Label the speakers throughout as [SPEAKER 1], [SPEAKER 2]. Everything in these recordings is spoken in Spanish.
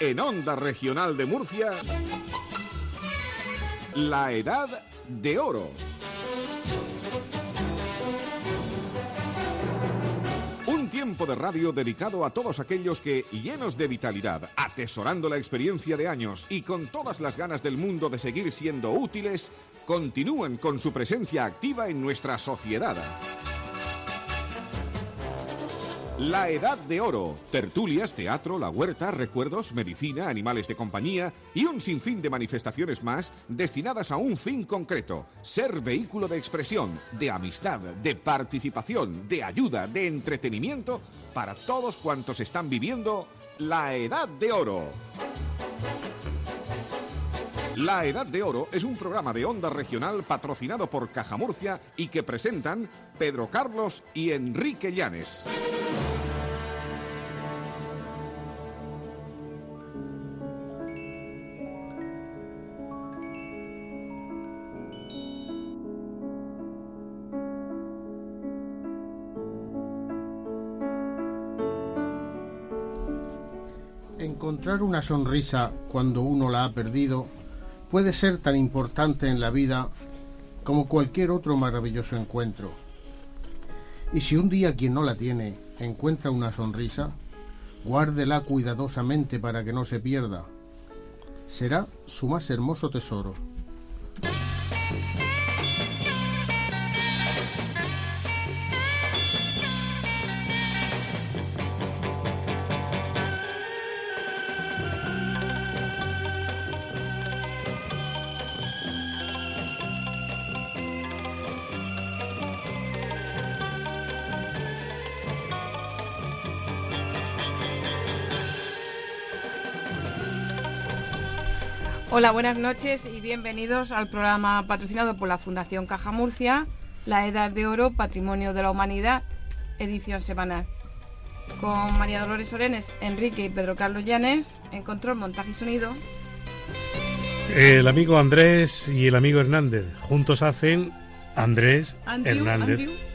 [SPEAKER 1] En Onda Regional de Murcia, la Edad de Oro. Un tiempo de radio dedicado a todos aquellos que, llenos de vitalidad, atesorando la experiencia de años y con todas las ganas del mundo de seguir siendo útiles, continúan con su presencia activa en nuestra sociedad. La Edad de Oro. Tertulias, teatro, la huerta, recuerdos, medicina, animales de compañía y un sinfín de manifestaciones más destinadas a un fin concreto. Ser vehículo de expresión, de amistad, de participación, de ayuda, de entretenimiento para todos cuantos están viviendo la Edad de Oro. La Edad de Oro es un programa de onda regional patrocinado por Caja Murcia y que presentan Pedro Carlos y Enrique Llanes.
[SPEAKER 2] Encontrar una sonrisa cuando uno la ha perdido puede ser tan importante en la vida como cualquier otro maravilloso encuentro. Y si un día quien no la tiene encuentra una sonrisa, guárdela cuidadosamente para que no se pierda. Será su más hermoso tesoro.
[SPEAKER 3] Hola, buenas noches y bienvenidos al programa patrocinado por la Fundación Caja Murcia, La Edad de Oro, Patrimonio de la Humanidad, edición semanal. Con María Dolores Orenes, Enrique y Pedro Carlos Llanes, en control, montaje y sonido.
[SPEAKER 4] El amigo Andrés y el amigo Hernández juntos hacen Andrés
[SPEAKER 3] Andrew,
[SPEAKER 4] Hernández.
[SPEAKER 3] Andrew.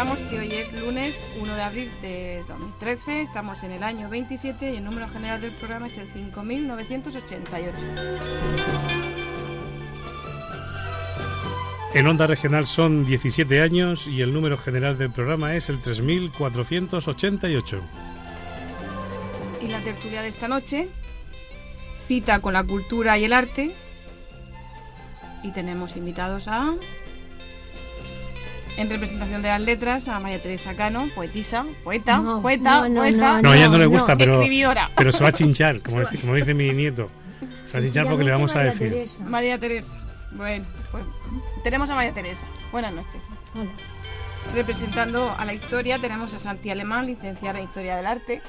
[SPEAKER 3] Os recordamos que hoy es lunes 1 de abril de 2013, estamos en el año 27 y el número general del programa es el 5988.
[SPEAKER 4] En Onda Regional son 17 años y el número general del programa es el 3488.
[SPEAKER 3] Y la tertulia de esta noche, cita con la cultura y el arte. Y tenemos invitados a, en representación de las letras, a María Teresa Cano, poetisa, poeta,
[SPEAKER 5] No,
[SPEAKER 3] poeta,
[SPEAKER 5] no, no,
[SPEAKER 3] poeta,
[SPEAKER 4] No, a ella no le gusta, pero, pero se va a chinchar, como dice, como dice mi nieto. Se va a chinchar porque le vamos a
[SPEAKER 5] María
[SPEAKER 4] decir.
[SPEAKER 5] Teresa.
[SPEAKER 3] María Teresa. Bueno, pues tenemos a María Teresa. Buenas noches.
[SPEAKER 5] Hola.
[SPEAKER 3] Representando a la historia tenemos a Santi Alemán, licenciada en Historia del Arte.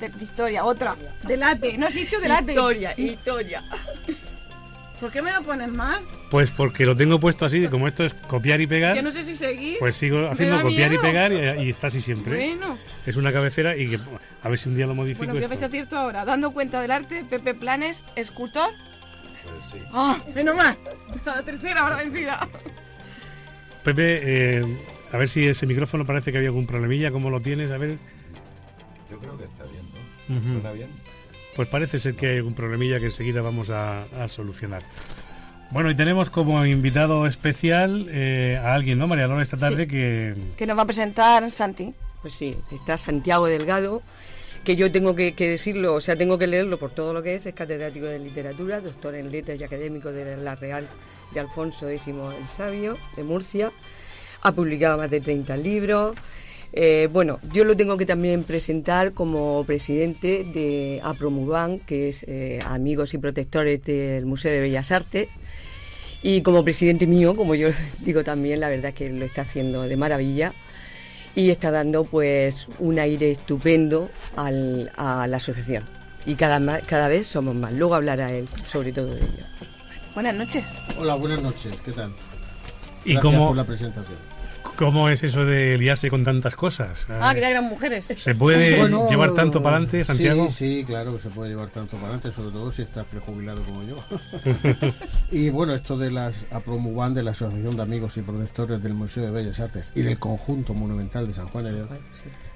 [SPEAKER 3] De, de historia, otra. Del arte. No has dicho del arte.
[SPEAKER 6] Historia, historia.
[SPEAKER 3] ¿Por qué me lo pones mal?
[SPEAKER 4] Pues porque lo tengo puesto así, como esto es copiar y pegar,
[SPEAKER 3] Que no sé si seguir.
[SPEAKER 4] pues sigo haciendo copiar y pegar y, y está así siempre.
[SPEAKER 3] Bueno,
[SPEAKER 4] Es una cabecera y que a ver si un día lo modifico.
[SPEAKER 3] bueno, ¿qué
[SPEAKER 4] esto.
[SPEAKER 3] vais a decir tú ahora? Dando cuenta del arte, Pepe Planes, escultor.
[SPEAKER 1] Pues sí.
[SPEAKER 3] ¡Ah! ¡Menos mal! La tercera hora vencida.
[SPEAKER 4] Pepe, eh, a ver si ese micrófono parece que había algún problemilla, ¿cómo lo tienes? A ver.
[SPEAKER 7] Yo creo que está bien, ¿no? ¿Suena bien?
[SPEAKER 4] Pues parece ser que hay algún problemilla que enseguida vamos a, a solucionar. Bueno, y tenemos como invitado especial eh, a alguien, ¿no, María Lola, esta tarde que...
[SPEAKER 3] Que nos va a presentar Santi.
[SPEAKER 6] Pues sí, está Santiago Delgado, que yo tengo que, que decirlo, o sea, tengo que leerlo por todo lo que es, es catedrático de literatura, doctor en letras y académico de la Real de Alfonso X el Sabio, de Murcia, ha publicado más de 30 libros. Eh, bueno, yo lo tengo que también presentar como presidente de APROMUBAN, que es eh, Amigos y Protectores del Museo de Bellas Artes. Y como presidente mío, como yo digo también, la verdad es que lo está haciendo de maravilla. y está dando pues un aire estupendo al- a la asociación. Y cada, cada vez somos más. Luego hablará él sobre todo de ello.
[SPEAKER 3] Buenas noches.
[SPEAKER 2] Hola, buenas noches, ¿qué tal?
[SPEAKER 4] ¿Y
[SPEAKER 2] Gracias
[SPEAKER 4] cómo,
[SPEAKER 2] por la presentación.
[SPEAKER 4] Cómo es eso de liarse con tantas cosas?
[SPEAKER 3] Ah, que eran mujeres.
[SPEAKER 4] ¿Se puede
[SPEAKER 2] Bueno,
[SPEAKER 4] llevar tanto para adelante, Santiago?
[SPEAKER 2] Sí, sí, claro que se puede llevar tanto para adelante, sobre todo si estás prejubilado como yo. y bueno, esto de las APROMUBAN, de la Asociación de Amigos y Protectores del Museo de Bellas Artes y del Conjunto Monumental de San Juan de Dios,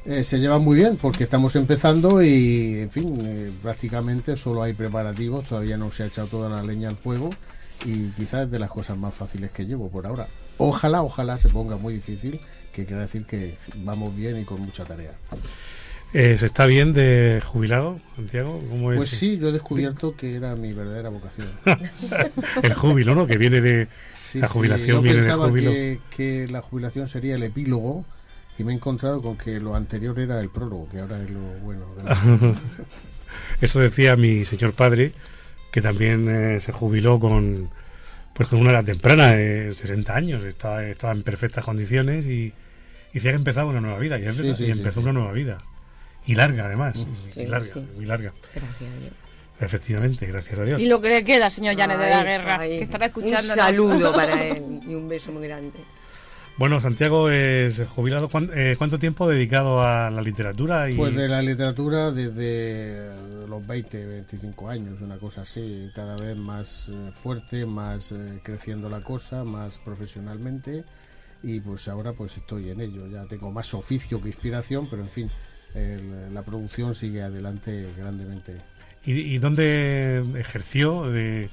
[SPEAKER 2] eh, se llevan muy bien porque estamos empezando y, en fin, eh, prácticamente solo hay preparativos, todavía no se ha echado toda la leña al fuego y quizás es de las cosas más fáciles que llevo por ahora. Ojalá, ojalá se ponga muy difícil, que quiere decir que vamos bien y con mucha tarea.
[SPEAKER 4] Eh, ¿Se está bien de jubilado, Santiago? ¿Cómo es
[SPEAKER 2] Pues sí, yo he descubierto que era mi verdadera vocación.
[SPEAKER 4] el júbilo, ¿no? Que viene de
[SPEAKER 2] Sí,
[SPEAKER 4] la
[SPEAKER 2] sí,
[SPEAKER 4] jubilación,
[SPEAKER 2] yo
[SPEAKER 4] viene
[SPEAKER 2] pensaba que, que la jubilación sería el epílogo y me he encontrado con que lo anterior era el prólogo, que ahora es lo bueno. de
[SPEAKER 4] Eso decía mi señor padre, que también eh, se jubiló con pues con una edad temprana, de 60 años, estaba, estaba en perfectas condiciones y y decía que empezaba una nueva vida. Y,
[SPEAKER 2] Sí, sí,
[SPEAKER 4] empezó
[SPEAKER 2] sí.
[SPEAKER 4] una nueva vida. Y larga, además. y larga,
[SPEAKER 6] sí.
[SPEAKER 4] muy larga.
[SPEAKER 6] Gracias a Dios.
[SPEAKER 4] Efectivamente, gracias a Dios.
[SPEAKER 3] Y lo que le queda, señor Llanes de la Guerra,
[SPEAKER 6] ay,
[SPEAKER 3] que estará escuchando.
[SPEAKER 6] Un saludo para él y un beso muy grande.
[SPEAKER 4] Bueno, Santiago es jubilado. ¿Cuán- eh, ¿Cuánto tiempo dedicado a la literatura? Y...
[SPEAKER 2] Pues de la literatura desde los 20, 25 años, una cosa así, cada vez más eh, fuerte, más eh, creciendo la cosa, más profesionalmente y pues ahora pues estoy en ello, ya tengo más oficio que inspiración, pero en fin, el- la producción sigue adelante grandemente.
[SPEAKER 4] ¿Y, y dónde ejerció? De...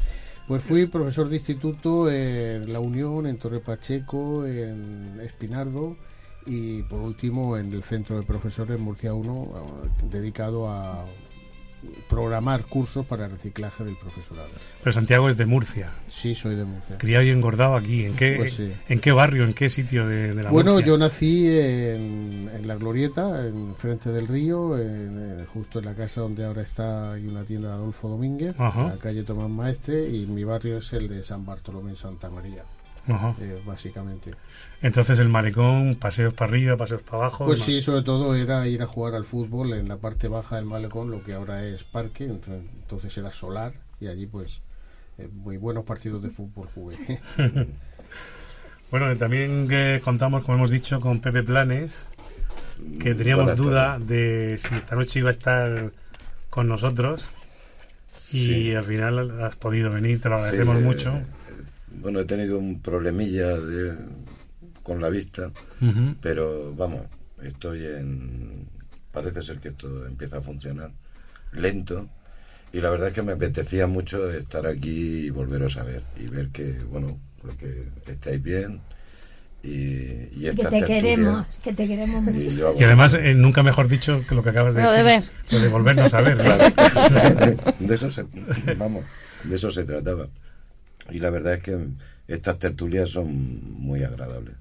[SPEAKER 2] Pues fui profesor de instituto en La Unión, en Torre Pacheco, en Espinardo y por último en el Centro de Profesores Murcia 1, dedicado a programar cursos para reciclaje del profesorado.
[SPEAKER 4] Pero Santiago es de Murcia.
[SPEAKER 2] Sí, soy de Murcia.
[SPEAKER 4] Criado y engordado aquí. ¿En qué,
[SPEAKER 2] Pues sí.
[SPEAKER 4] ¿en qué barrio, en qué sitio de, de la
[SPEAKER 2] Bueno,
[SPEAKER 4] Murcia?
[SPEAKER 2] yo nací en, en La Glorieta, en frente del río, en- en- justo en la casa donde ahora está hay una tienda de Adolfo Domínguez,
[SPEAKER 4] Ajá.
[SPEAKER 2] la calle Tomás Maestre, y mi barrio es el de San Bartolomé Santa María,
[SPEAKER 4] Ajá.
[SPEAKER 2] eh, básicamente.
[SPEAKER 4] Entonces el malecón, paseos para arriba, paseos para abajo.
[SPEAKER 2] Pues sí, sobre todo era ir a jugar al fútbol en la parte baja del malecón, lo que ahora es parque, ent- entonces era solar y allí pues eh, muy buenos partidos de fútbol jugué.
[SPEAKER 4] Bueno, también que contamos, como hemos dicho, con Pepe Planes, que teníamos
[SPEAKER 7] Buenas
[SPEAKER 4] duda
[SPEAKER 7] tardes.
[SPEAKER 4] de si esta noche iba a estar con nosotros. Y
[SPEAKER 7] Sí.
[SPEAKER 4] al final has podido venir, te lo agradecemos
[SPEAKER 7] Sí,
[SPEAKER 4] mucho.
[SPEAKER 7] Bueno, he tenido un problemilla de, con la vista, pero vamos, estoy en... Parece ser que esto empieza a funcionar lento y la verdad es que me apetecía mucho estar aquí y volveros a ver y ver que, bueno, pues que estáis bien y, y
[SPEAKER 5] Que te queremos, que te queremos
[SPEAKER 7] y
[SPEAKER 5] mucho.
[SPEAKER 7] hago-
[SPEAKER 4] Y además, eh, nunca mejor dicho que lo que acabas de
[SPEAKER 3] Lo de
[SPEAKER 4] decir. Lo de volvernos a ver.
[SPEAKER 7] de eso se, vamos, de eso se trataba. Y la verdad es que estas tertulias son muy agradables.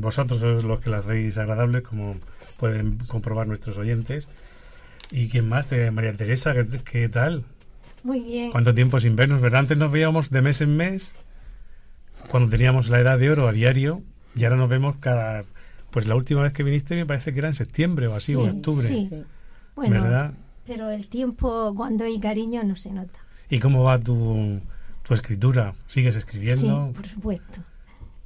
[SPEAKER 4] Vosotros sois los que las hacéis agradables, como pueden comprobar nuestros oyentes. ¿Y quién más? De María Teresa, ¿qué, qué tal?
[SPEAKER 5] Muy bien.
[SPEAKER 4] ¿Cuánto tiempo sin vernos? ¿Verdad? Antes nos veíamos de mes en mes, cuando teníamos la edad de oro a diario, y ahora nos vemos cada... Pues la última vez que viniste me parece que era en septiembre o así, o
[SPEAKER 5] Sí,
[SPEAKER 4] octubre.
[SPEAKER 5] sí.
[SPEAKER 6] Sí.
[SPEAKER 5] Bueno,
[SPEAKER 4] ¿Verdad?
[SPEAKER 5] pero el tiempo cuando hay cariño no se nota.
[SPEAKER 4] ¿Y cómo va tu, tu escritura? ¿Sigues escribiendo?
[SPEAKER 5] Sí, por supuesto.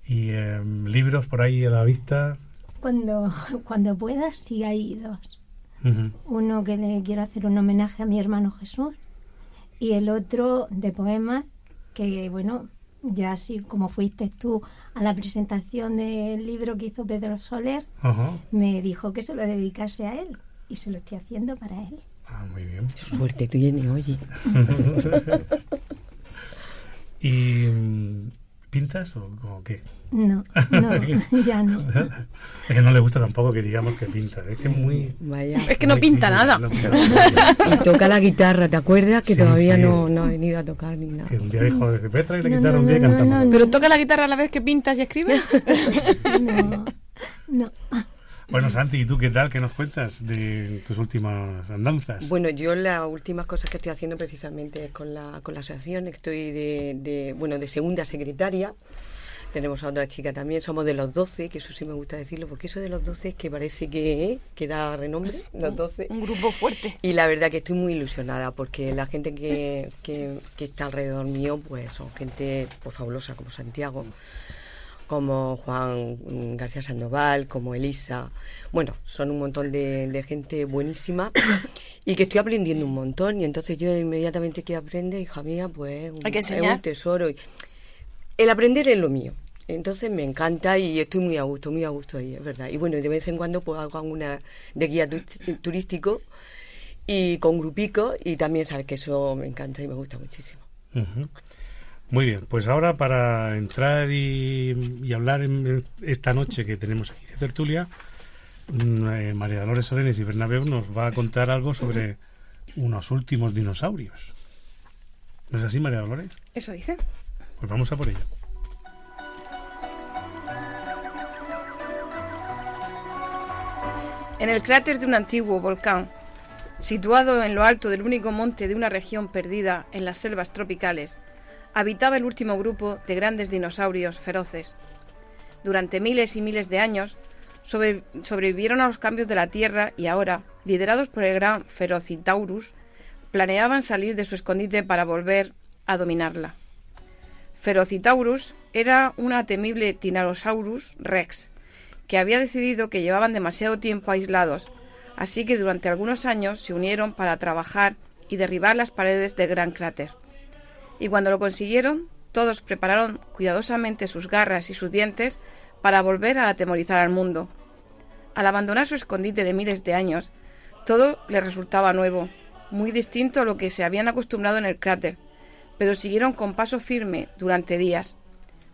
[SPEAKER 4] ¿Y em, libros por ahí a la vista?
[SPEAKER 5] Cuando, cuando puedas, sí hay dos. Uno que le quiero hacer un homenaje a mi hermano Jesús y el otro de poemas que, bueno, ya así como fuiste tú a la presentación del libro que hizo Pedro Soler, me dijo que se lo dedicase a él y se lo estoy haciendo para él.
[SPEAKER 4] Ah, muy bien.
[SPEAKER 6] Suerte tiene, oye.
[SPEAKER 4] ¿Y mm, pintas o, o qué?
[SPEAKER 5] No, no, ya no.
[SPEAKER 4] Es que no le gusta tampoco que digamos que pinta. Es que es muy...
[SPEAKER 6] Vaya.
[SPEAKER 3] Es que no pinta nada.
[SPEAKER 6] Y toca la guitarra, ¿te acuerdas? Que
[SPEAKER 4] Sí,
[SPEAKER 6] todavía
[SPEAKER 4] sí.
[SPEAKER 6] no, no ha venido a tocar ni nada.
[SPEAKER 4] Que un día dijo, voy a traer la
[SPEAKER 5] No,
[SPEAKER 4] guitarra
[SPEAKER 5] no,
[SPEAKER 4] un día y
[SPEAKER 5] no, no,
[SPEAKER 4] cantamos.
[SPEAKER 5] no,
[SPEAKER 3] ¿Pero toca la guitarra a la vez que pintas y escribes?
[SPEAKER 5] No, no.
[SPEAKER 4] Bueno, Santi, ¿y tú qué tal? ¿Qué nos cuentas de tus últimas andanzas?
[SPEAKER 6] Bueno, yo las últimas cosas que estoy haciendo precisamente es con la, con la asociación. Estoy de, de, bueno, de segunda secretaria. tenemos a otra chica también, somos de los 12, que eso sí me gusta decirlo, porque eso de los 12 es que parece que, que da renombre, los 12.
[SPEAKER 3] Un grupo fuerte.
[SPEAKER 6] Y la verdad que estoy muy ilusionada, porque la gente que, que, que está alrededor mío, pues son gente pues, fabulosa, como Santiago, como Juan García Sandoval, como Elisa. Bueno, son un montón de, de gente buenísima y que estoy aprendiendo un montón. Y entonces yo inmediatamente que aprende, hija mía, pues un-
[SPEAKER 3] Hay que
[SPEAKER 6] es un tesoro. Y el aprender es lo mío. Entonces me encanta y estoy muy a gusto, muy a gusto ahí, es verdad. Y bueno, de vez en cuando pues hago alguna de guía tu- turístico y con grupicos y también sabes que eso me encanta y me gusta muchísimo.
[SPEAKER 4] Muy bien, pues ahora para entrar y, y hablar en esta noche que tenemos aquí de tertulia, mm, eh, María Dolores Sorenes y Bernabéu nos va a contar algo sobre unos últimos dinosaurios. ¿No es así, María Dolores?
[SPEAKER 3] Eso dice.
[SPEAKER 4] Pues vamos a por ello.
[SPEAKER 3] En el cráter de un antiguo volcán, situado en lo alto del único monte de una región perdida en las selvas tropicales, habitaba el último grupo de grandes dinosaurios feroces. Durante miles y miles de años sobre- sobrevivieron a los cambios de la Tierra y ahora, liderados por el gran Ferocitaurus, planeaban salir de su escondite para volver a dominarla. Ferocitaurus era una temible Tyrannosaurus rex, que había decidido que llevaban demasiado tiempo aislados, así que durante algunos años se unieron para trabajar y derribar las paredes del gran cráter. Y cuando lo consiguieron, todos prepararon cuidadosamente sus garras y sus dientes para volver a atemorizar al mundo. Al abandonar su escondite de miles de años, todo les resultaba nuevo, muy distinto a lo que se habían acostumbrado en el cráter, pero siguieron con paso firme durante días.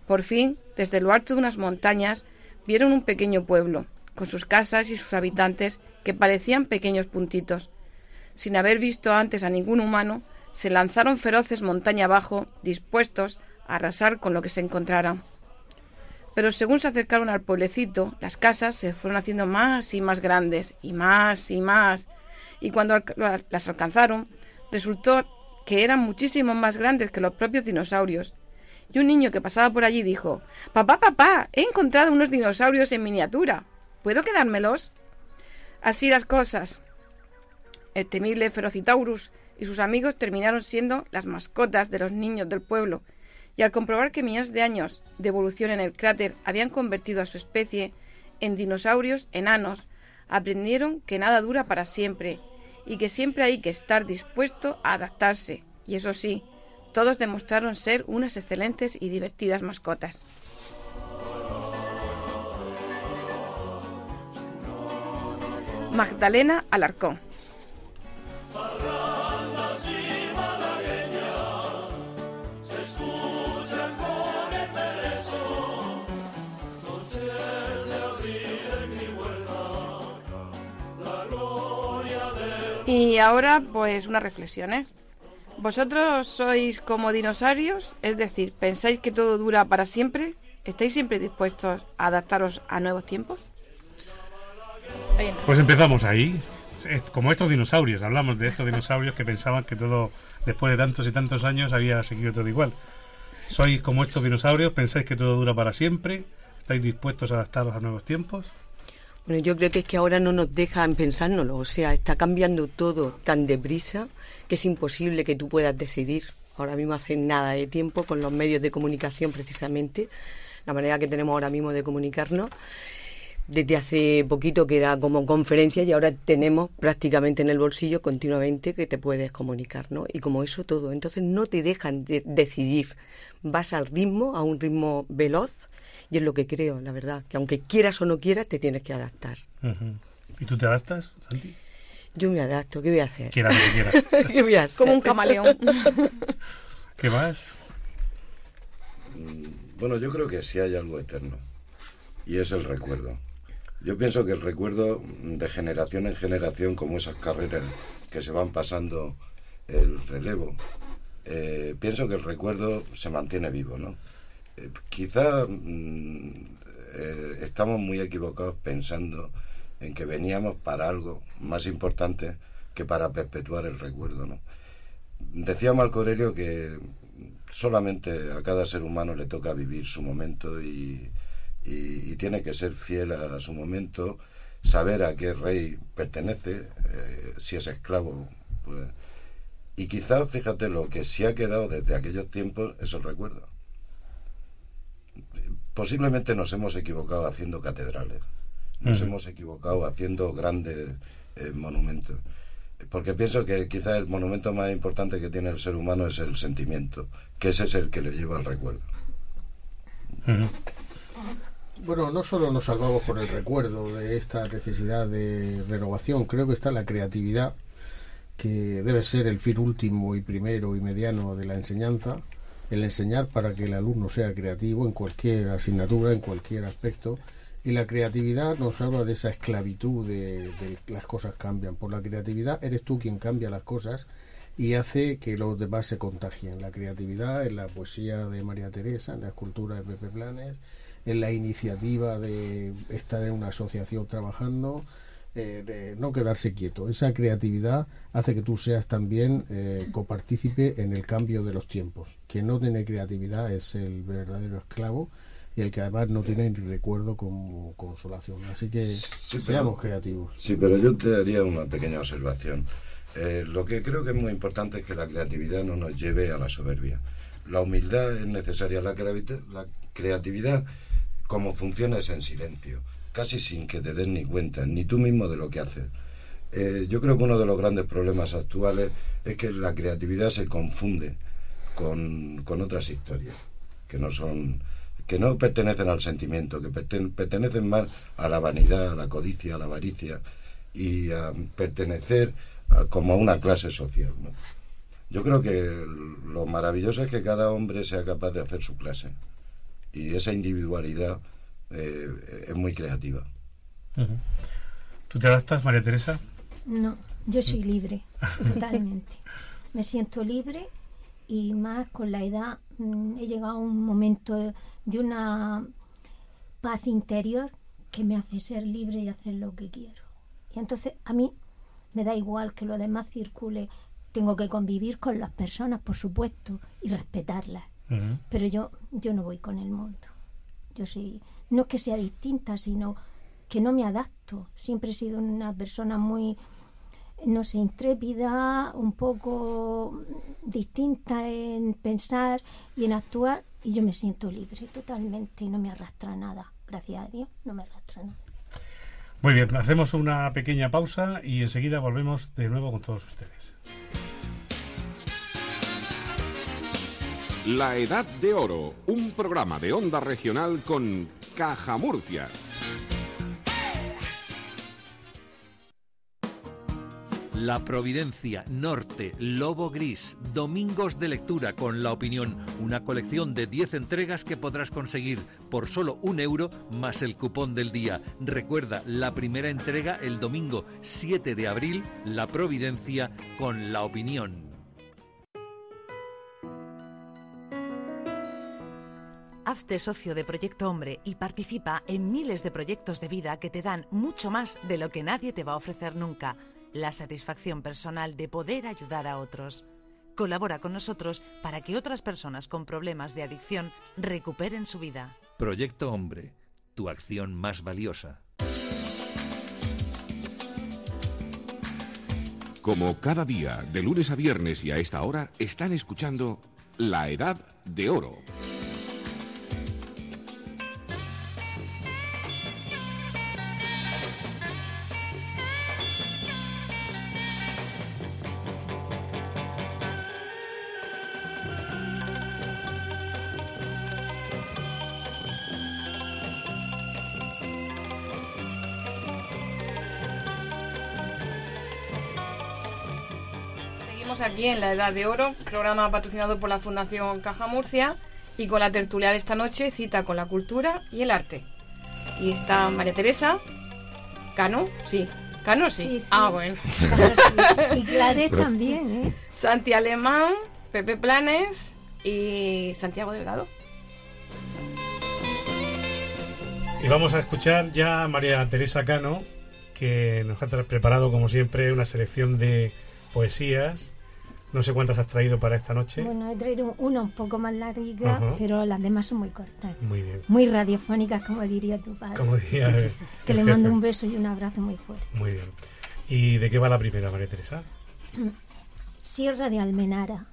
[SPEAKER 3] Por fin, desde lo alto de unas montañas, vieron un pequeño pueblo, con sus casas y sus habitantes que parecían pequeños puntitos. Sin haber visto antes a ningún humano, se lanzaron feroces montaña abajo, dispuestos a arrasar con lo que se encontraran. Pero según se acercaron al pueblecito, las casas se fueron haciendo más y más grandes, y más y más, y cuando las alcanzaron, resultó que eran muchísimo más grandes que los propios dinosaurios. Y un niño que pasaba por allí dijo Papá, papá, he encontrado unos dinosaurios en miniatura. ¿Puedo quedármelos? Así las cosas. El temible Ferocitaurus y sus amigos terminaron siendo las mascotas de los niños del pueblo, y al comprobar que millones de años de evolución en el cráter habían convertido a su especie en dinosaurios enanos, aprendieron que nada dura para siempre y que siempre hay que estar dispuesto a adaptarse. Y eso sí, todos demostraron ser unas excelentes y divertidas mascotas. Magdalena Alarcón. Y ahora, pues unas reflexiones. ¿Vosotros sois como dinosaurios? Es decir, ¿pensáis que todo dura para siempre? ¿Estáis siempre dispuestos a adaptaros a nuevos tiempos?
[SPEAKER 4] Pues empezamos ahí. Como estos dinosaurios, hablamos de estos dinosaurios que pensaban que todo, después de tantos y tantos años, había seguido todo igual. ¿Sois como estos dinosaurios? ¿Pensáis que todo dura para siempre? ¿Estáis dispuestos a adaptaros a nuevos tiempos?
[SPEAKER 6] Bueno, yo creo que es que ahora no nos dejan pensárnoslo, o sea, está cambiando todo tan deprisa que es imposible que tú puedas decidir. Ahora mismo hace nada de tiempo con los medios de comunicación precisamente, la manera que tenemos ahora mismo de comunicarnos. Desde hace poquito que era como conferencia y ahora tenemos prácticamente en el bolsillo continuamente que te puedes comunicar, ¿no? Y como eso todo, entonces no te dejan de decidir, vas al ritmo, a un ritmo veloz y es lo que creo, la verdad, que aunque quieras o no quieras te tienes que adaptar.
[SPEAKER 4] ¿Y tú te adaptas, Santi?
[SPEAKER 6] Yo me adapto, ¿qué voy a hacer?
[SPEAKER 4] Quieras lo que quieras.
[SPEAKER 6] ¿Qué voy a hacer?
[SPEAKER 3] Como un camaleón.
[SPEAKER 4] ¿Qué más?
[SPEAKER 7] Bueno, yo creo que sí hay algo eterno. Y es el recuerdo. Yo pienso que el recuerdo de generación en generación, como esas carreras que se van pasando el relevo, eh, pienso que el recuerdo se mantiene vivo, ¿no? Quizá mm, eh, estamos muy equivocados pensando en que veníamos para algo más importante que para perpetuar el recuerdo, ¿no? Decía Marco Aurelio que solamente a cada ser humano le toca vivir su momento y, tiene que ser fiel a su momento, saber a qué rey pertenece, eh, si es esclavo, pues... Y quizá, fíjate, lo que sí ha quedado desde aquellos tiempos es el recuerdo. Posiblemente nos hemos equivocado haciendo catedrales, nos hemos equivocado haciendo grandes eh, monumentos. Porque pienso que quizá el monumento más importante que tiene el ser humano es el sentimiento, que ese es el que le lleva al recuerdo.
[SPEAKER 2] Bueno, no solo nos salvamos por el recuerdo de esta necesidad de renovación, creo que está la creatividad, que debe ser el fin último y primero y mediano de la enseñanza, el enseñar para que el alumno sea creativo en cualquier asignatura, en cualquier aspecto. Y la creatividad nos habla de esa esclavitud de, de las cosas cambian. Por la creatividad eres tú quien cambia las cosas y hace que los demás se contagien. La creatividad en la poesía de María Teresa, en la escultura de Pepe Planes, en la iniciativa de estar en una asociación trabajando, de no quedarse quieto. Esa creatividad hace que tú seas también eh, copartícipe en el cambio de los tiempos. Quien no tiene creatividad es el verdadero esclavo y el que además no tiene ni recuerdo como consolación. Así que
[SPEAKER 7] Sí,
[SPEAKER 2] seamos
[SPEAKER 7] pero-
[SPEAKER 2] creativos.
[SPEAKER 7] Sí, pero yo te haría una pequeña observación. Eh, lo que creo que es muy importante es que la creatividad no nos lleve a la soberbia. La humildad es necesaria. La, la creatividad, como funciona, es en silencio, casi sin que te des ni cuenta, ni tú mismo de lo que haces. Eh, yo creo que uno de los grandes problemas actuales es que la creatividad se confunde con, con otras historias que no son que no pertenecen al sentimiento, que perten- pertenecen más a la vanidad, a la codicia, a la avaricia y a pertenecer como a una clase social. Yo creo que lo maravilloso es que cada hombre sea capaz de hacer su clase y esa individualidad eh, es muy creativa.
[SPEAKER 4] ¿Tú te adaptas, María Teresa?
[SPEAKER 5] No, yo soy libre, totalmente. Me siento libre y más con la edad mm, he llegado a un momento de una paz interior que me hace ser libre y hacer lo que quiero. Y entonces a mí me da igual que lo demás circule. Tengo que convivir con las personas, por supuesto, y respetarlas. Pero yo, yo no voy con el mundo. Yo soy, no es que sea distinta, sino que no me adapto. Siempre he sido una persona muy, no sé, intrépida, un poco distinta en pensar y en actuar, y yo me siento libre totalmente y no me arrastra nada. Gracias a Dios, no me arrastra nada.
[SPEAKER 4] Muy bien, hacemos una pequeña pausa y enseguida volvemos de nuevo con todos ustedes.
[SPEAKER 1] La Edad de Oro, un programa de onda regional con Caja Murcia.
[SPEAKER 8] La Providencia, Norte, Lobo Gris, Domingos de Lectura con la opinión, una colección de 10 entregas que podrás conseguir por solo un euro más el cupón del día. Recuerda, la primera entrega el domingo 7 de abril, La Providencia con la opinión.
[SPEAKER 9] Hazte socio de Proyecto Hombre y participa en miles de proyectos de vida que te dan mucho más de lo que nadie te va a ofrecer nunca, la satisfacción personal de poder ayudar a otros. Colabora con nosotros para que otras personas con problemas de adicción recuperen su vida.
[SPEAKER 8] Proyecto Hombre, tu acción más valiosa.
[SPEAKER 1] Como cada día, de lunes a viernes y a esta hora, están escuchando La Edad de Oro.
[SPEAKER 3] Seguimos aquí en la Edad de Oro, programa patrocinado por la Fundación Caja Murcia y con la tertulia de esta noche, cita con la cultura y el arte. Y está María Teresa, Cano, sí, Cano sí.
[SPEAKER 5] Sí, sí.
[SPEAKER 3] Ah, bueno.
[SPEAKER 5] Sí. Y Claret también, ¿eh?
[SPEAKER 3] Santi Alemán, Pepe Planes y Santiago Delgado.
[SPEAKER 4] Y vamos a escuchar ya a María Teresa Cano, que nos ha preparado, como siempre, una selección de poesías No sé cuántas has traído para esta noche.
[SPEAKER 5] Bueno, he traído una un poco más larga,
[SPEAKER 4] Ajá.
[SPEAKER 5] pero las demás son muy cortas.
[SPEAKER 4] Muy bien.
[SPEAKER 5] Muy radiofónicas, como diría tu padre.
[SPEAKER 4] Como diría el-
[SPEAKER 5] que le mando
[SPEAKER 4] jefe.
[SPEAKER 5] un beso y un abrazo muy fuerte.
[SPEAKER 4] Muy bien. ¿Y de qué va la primera, María Teresa?
[SPEAKER 5] Sierra de Almenara.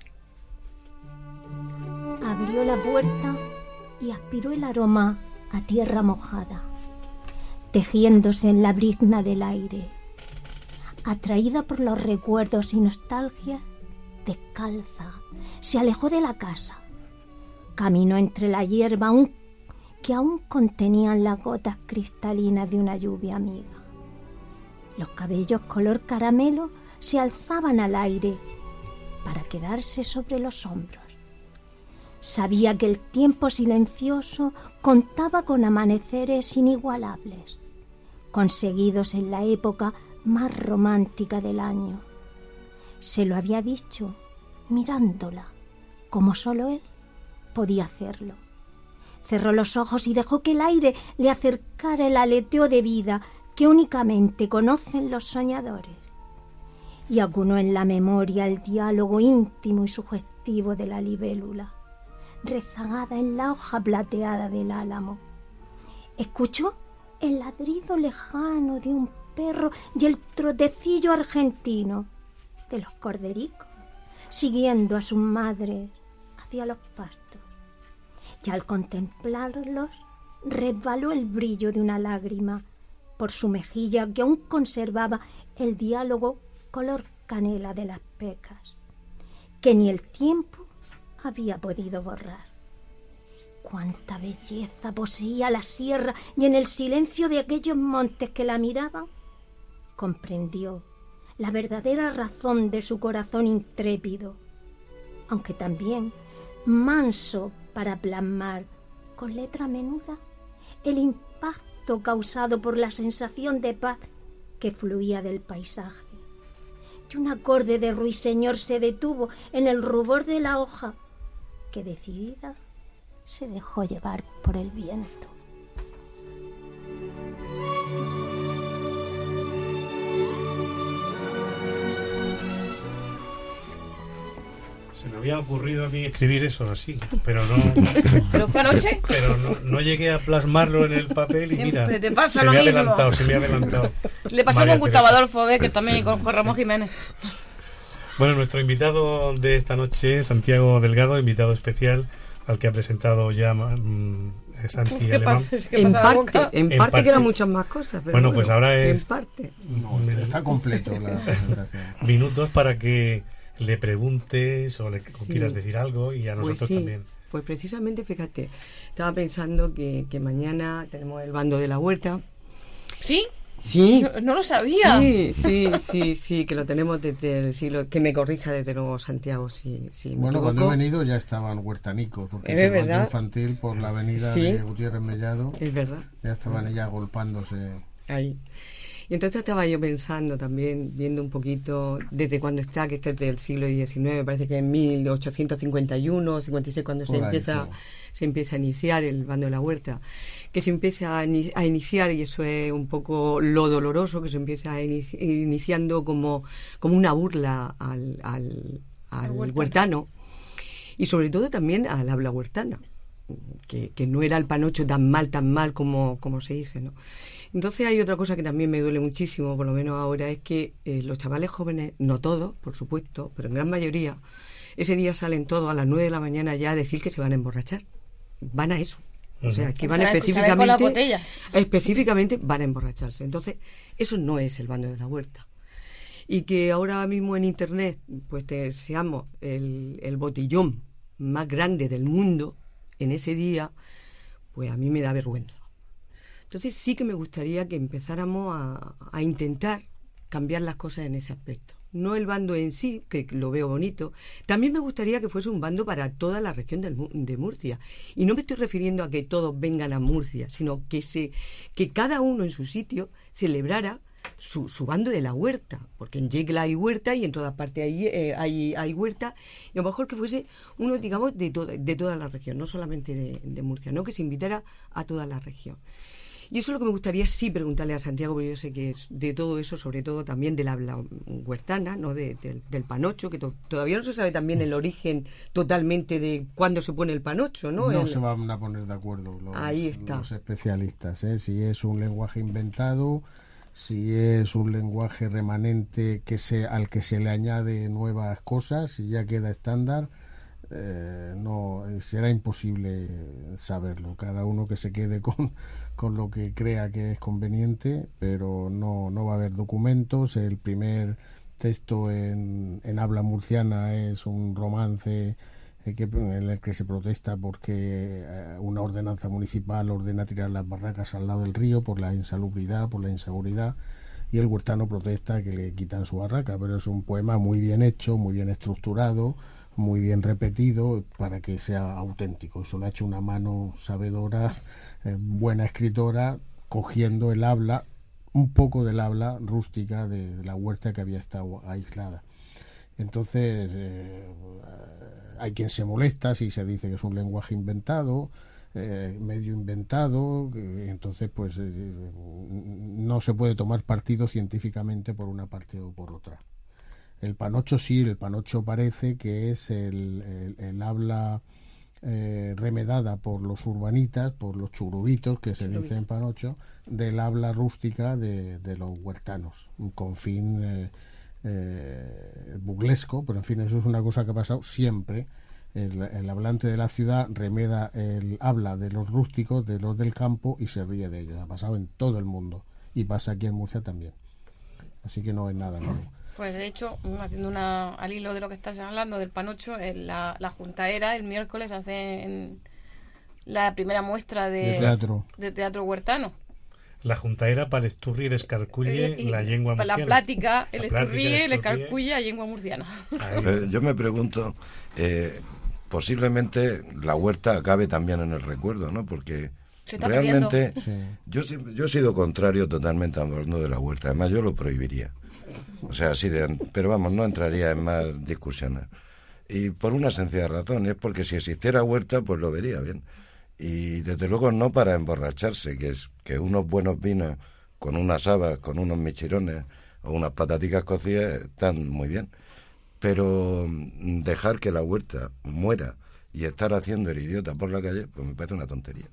[SPEAKER 5] Abrió la puerta y aspiró el aroma a tierra mojada, tejiéndose en la brizna del aire. Atraída por los recuerdos y nostalgia, descalza, se alejó de la casa. Caminó entre la hierba aún- que aún contenían las gotas cristalinas de una lluvia amiga. Los cabellos color caramelo se alzaban al aire para quedarse sobre los hombros. Sabía que el tiempo silencioso contaba con amaneceres inigualables, conseguidos en la época más romántica del año. Se lo había dicho mirándola, como solo él podía hacerlo. Cerró los ojos y dejó que el aire le acercara el aleteo de vida que únicamente conocen los soñadores. Y acunó en la memoria el diálogo íntimo y sugestivo de la libélula, rezagada en la hoja plateada del álamo. Escuchó el ladrido lejano de un perro y el trotecillo argentino los cordericos, siguiendo a sus madres hacia los pastos. Y al contemplarlos resbaló el brillo de una lágrima por su mejilla que aún conservaba el diálogo color canela de las pecas, que ni el tiempo había podido borrar. Cuánta belleza poseía la sierra y en el silencio de aquellos montes que la miraban, comprendió la verdadera razón de su corazón intrépido, aunque también manso para plasmar con letra menuda el impacto causado por la sensación de paz que fluía del paisaje. Y un acorde de ruiseñor se detuvo en el rubor de la hoja, que decidida se dejó llevar por el viento.
[SPEAKER 4] Se me había ocurrido a mí escribir eso así, pero no.
[SPEAKER 3] ¿Pero fue anoche?
[SPEAKER 4] Pero no, no llegué a plasmarlo en el papel y
[SPEAKER 3] Siempre
[SPEAKER 4] mira.
[SPEAKER 3] te pasa
[SPEAKER 4] se
[SPEAKER 3] lo
[SPEAKER 4] me ha
[SPEAKER 3] mismo.
[SPEAKER 4] adelantado, se me ha adelantado.
[SPEAKER 3] Le pasó
[SPEAKER 4] María
[SPEAKER 3] con Gustavo
[SPEAKER 4] Teresa.
[SPEAKER 3] Adolfo, ¿ves? que también con, con Ramón Jiménez.
[SPEAKER 4] Bueno, nuestro invitado de esta noche, Santiago Delgado, invitado especial al que ha presentado ya mm, Santi
[SPEAKER 6] ¿Qué
[SPEAKER 4] Alemán.
[SPEAKER 6] pasa? Es que En parte, boca. en parte que eran muchas más cosas, pero
[SPEAKER 4] bueno,
[SPEAKER 6] bueno,
[SPEAKER 4] pues ahora
[SPEAKER 6] en
[SPEAKER 4] es.
[SPEAKER 6] parte.
[SPEAKER 2] No, está completo la presentación.
[SPEAKER 4] Minutos para que le preguntes o le o
[SPEAKER 6] Sí.
[SPEAKER 4] quieras decir algo y a
[SPEAKER 6] Pues
[SPEAKER 4] nosotros
[SPEAKER 6] sí,
[SPEAKER 4] también.
[SPEAKER 6] Pues precisamente, fíjate, estaba pensando que, que mañana tenemos el bando de la huerta.
[SPEAKER 3] ¿Sí?
[SPEAKER 6] Sí.
[SPEAKER 3] No, no lo sabía.
[SPEAKER 6] Sí, sí, sí, sí, que lo tenemos desde el siglo... Que me corrija desde luego Santiago, si, si me
[SPEAKER 2] Bueno, cuando he venido ya estaban huertanicos, porque
[SPEAKER 6] Es
[SPEAKER 2] el infantil por la avenida
[SPEAKER 6] Sí.
[SPEAKER 2] de Gutiérrez Mellado.
[SPEAKER 6] Es verdad.
[SPEAKER 2] Ya estaban ya agolpándose.
[SPEAKER 6] Ahí. Y entonces estaba yo pensando también, viendo un poquito desde cuando está, que esto es del siglo XIX, parece que en 1851 56 cuando se
[SPEAKER 2] Por
[SPEAKER 6] empieza, se empieza a iniciar el bando de la huerta, que se empieza a, ini- a iniciar, y eso es un poco lo doloroso, que se empieza a inici- iniciando como, como una burla al, al, al
[SPEAKER 3] huertano.
[SPEAKER 6] huertano y sobre todo también al habla huertana, que, que no era el panocho tan mal, tan mal como, como se dice, ¿no? Entonces hay otra cosa que también me duele muchísimo, por lo menos ahora, es que eh, los chavales jóvenes, no todos, por supuesto, pero en gran mayoría, ese día salen todos a las 9 de la mañana ya a decir que se van a emborrachar. Van a eso. O sea, que van específicamente, específicamente van a emborracharse. Entonces, eso no es el bando de la huerta. Y que ahora mismo en Internet, pues te, seamos el, el botellón más grande del mundo en ese día, pues a mí me da vergüenza. Entonces sí que me gustaría que empezáramos a, intentar cambiar las cosas en ese aspecto. No el bando en sí, que lo veo bonito. También me gustaría que fuese un bando para toda la región del de Murcia. Y no me estoy refiriendo a que todos vengan a Murcia, sino que, se, que cada uno en su sitio celebrara su, su bando de la huerta. Porque en Yecla hay huerta y en todas partes hay, eh, hay, hay huerta. Y a lo mejor que fuese uno, digamos, de, toda de toda la región, no solamente de, de Murcia, no que se invitara a toda la región. Y eso es lo que me gustaría sí preguntarle a Santiago, porque yo sé que es de todo eso, sobre todo también del habla huertana, ¿no? De, del panocho, que todavía no se sabe también el origen totalmente de cuándo se pone el panocho, ¿no?
[SPEAKER 2] No se van a poner de acuerdo los, Ahí está. los especialistas, ¿eh? Si es un lenguaje inventado si es un lenguaje remanente que se, al que se le añade nuevas cosas, si ya queda estándar, eh, no será imposible saberlo. Cada uno que se quede con, con lo que crea que es conveniente, pero no, no va a haber documentos. El primer texto en, habla murciana es un romance eh, en el que se protesta porque eh, una ordenanza municipal ordena tirar las barracas al lado del río por la insalubridad, por la inseguridad, y el huertano protesta que le quitan su barraca, pero es un poema muy bien hecho, muy bien estructurado, muy bien repetido para que sea auténtico. Eso lo ha hecho una mano sabedora, eh, buena escritora, cogiendo el habla, un poco del habla rústica de, la huerta que había estado aislada. Entonces, hay quien se molesta si se dice que es un lenguaje inventado, eh, medio inventado, entonces pues eh, no se puede tomar partido científicamente por una parte o por otra. El panocho sí, el panocho parece que es el, habla eh, remedada por los urbanitas, por los churubitos, que se dice en panocho, del habla rústica de, de los huertanos, con fin eh, buglesco, pero en fin, eso es una cosa que ha pasado siempre. El, hablante de la ciudad remeda el habla de los rústicos, de los del campo y se ríe de ellos. Ha pasado en todo el mundo y pasa aquí en Murcia también. Así que no es nada nuevo.
[SPEAKER 3] Pues de hecho, haciendo una, al hilo de lo que estás hablando del Panocho, la, la Junta era el miércoles hace la primera muestra de,
[SPEAKER 2] teatro.
[SPEAKER 3] de teatro huertano
[SPEAKER 4] la juntaera para el esturri, el escarculle, la lengua
[SPEAKER 3] murciana. Para la plática, el esturri, el escarculle, la lengua murciana.
[SPEAKER 7] Eh, yo me pregunto, eh, posiblemente la huerta acabe también en el recuerdo, ¿no? Porque realmente yo, yo he sido contrario totalmente al mundo de la huerta. Además, yo lo prohibiría. O sea, así de... Pero vamos, no entraría en más discusiones. Y por una sencilla razón, es porque si existiera huerta, pues lo vería bien y desde luego no para emborracharse, que es que unos buenos vinos con unas habas, con unos michirones o unas pataticas cocidas están muy bien, pero mm, dejar que la huerta muera y estar haciendo el idiota por la calle, pues me parece una tontería.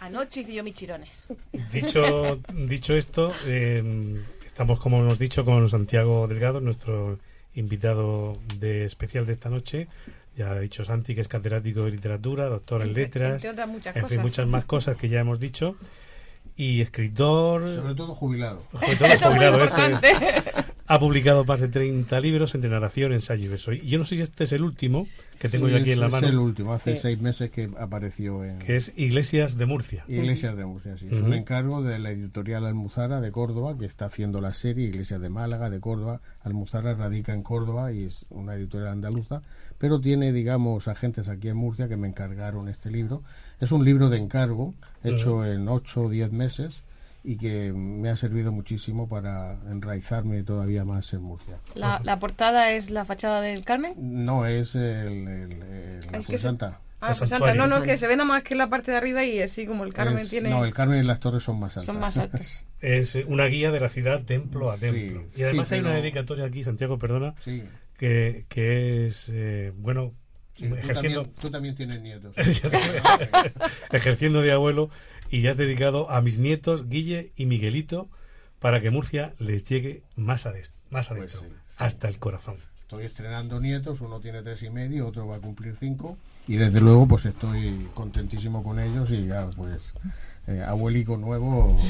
[SPEAKER 3] Anoche hice yo michirones.
[SPEAKER 4] Dicho, dicho esto, em, estamos, como hemos dicho, con Santiago Delgado, nuestro invitado de especial de esta noche, ya ha dicho Santi que es catedrático de literatura, doctor en letras,
[SPEAKER 3] muchas
[SPEAKER 4] en fin, muchas más cosas que ya hemos dicho. Y escritor.
[SPEAKER 2] Sobre todo jubilado.
[SPEAKER 4] Sobre todo jubilado, eso Ha publicado más de 30 libros entre narración, ensayo y verso. Y yo no sé si este es el último que tengo yo aquí en la mano.
[SPEAKER 2] Es el último, hace seis meses que apareció en.
[SPEAKER 4] Que es Iglesias de Murcia.
[SPEAKER 2] Iglesias de Murcia, sí. Es un encargo de la editorial Almuzara de Córdoba, que está haciendo la serie Iglesias de Málaga, de Córdoba. Almuzara radica en Córdoba y es una editorial andaluza pero tiene, digamos, agentes aquí en Murcia que me encargaron este libro. Es un libro de encargo, hecho en 8 o 10 meses y que me ha servido muchísimo para enraizarme todavía más en Murcia.
[SPEAKER 3] ¿La, portada es la fachada del Carmen?
[SPEAKER 2] No, es el, el, la Santa.
[SPEAKER 3] Ah, Santa. No, no, que se ve nada más que la parte de arriba y así como el Carmen tiene...
[SPEAKER 2] No, el Carmen y las torres son más altas.
[SPEAKER 3] Son más altas.
[SPEAKER 4] es una guía de la ciudad templo a templo. y además hay una dedicatoria aquí, Santiago, perdona,
[SPEAKER 2] sí
[SPEAKER 4] que, que es, eh, bueno,
[SPEAKER 2] ejerciendo... Tú también, tienes nietos.
[SPEAKER 4] ejerciendo de abuelo y ya has dedicado a mis nietos, Guille y Miguelito, para que Murcia les llegue más, adentro, más pues adentro, hasta el corazón.
[SPEAKER 2] Estoy estrenando nietos, uno tiene tres y medio, otro va a cumplir cinco, y desde luego pues estoy contentísimo con ellos y ya pues eh, abuelico nuevo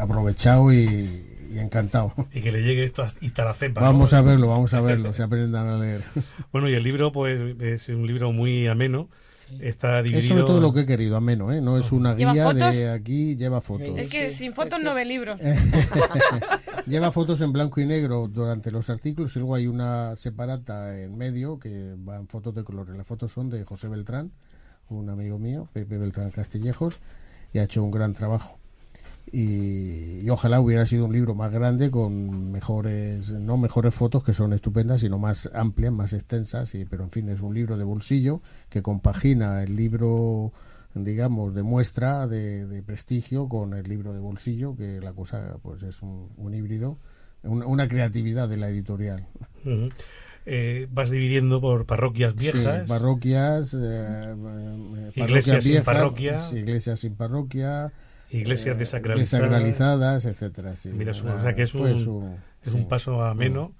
[SPEAKER 2] aprovechado y, y encantado.
[SPEAKER 4] Y que le llegue esto hasta la cepa.
[SPEAKER 2] Vamos a verlo, vamos a verlo, se aprendan a leer.
[SPEAKER 4] Bueno, y el libro pues es un libro muy ameno. Está dividido... Es
[SPEAKER 2] sobre todo lo que he querido, ameno, ¿eh? No es una guía de aquí, lleva fotos.
[SPEAKER 3] Es que sin fotos no ve libros.
[SPEAKER 2] lleva fotos en blanco y negro durante los artículos y luego hay una separata en medio que van fotos de colores. Las fotos son de José Beltrán, un amigo mío, Pepe Beltrán Castillejos, y ha hecho un gran trabajo y, ojalá hubiera sido un libro más grande con mejores no mejores fotos que son estupendas sino más amplias más extensas y, pero en fin es un libro de bolsillo que compagina el libro digamos, de muestra de, de prestigio con el libro de bolsillo, que la cosa pues es un, un híbrido, una, una creatividad de la editorial.
[SPEAKER 4] Eh, vas dividiendo por parroquias viejas.
[SPEAKER 2] Sí, parroquias, eh, eh,
[SPEAKER 4] Iglesias sin parroquia.
[SPEAKER 2] iglesias sin parroquia,
[SPEAKER 4] Iglesias
[SPEAKER 2] eh,
[SPEAKER 4] desacralizadas.
[SPEAKER 2] desacralizadas, etcétera. sí.
[SPEAKER 4] Mira, es un-
[SPEAKER 2] Era-
[SPEAKER 4] o sea que es un,
[SPEAKER 2] su-
[SPEAKER 4] es
[SPEAKER 2] sí.
[SPEAKER 4] un paso ameno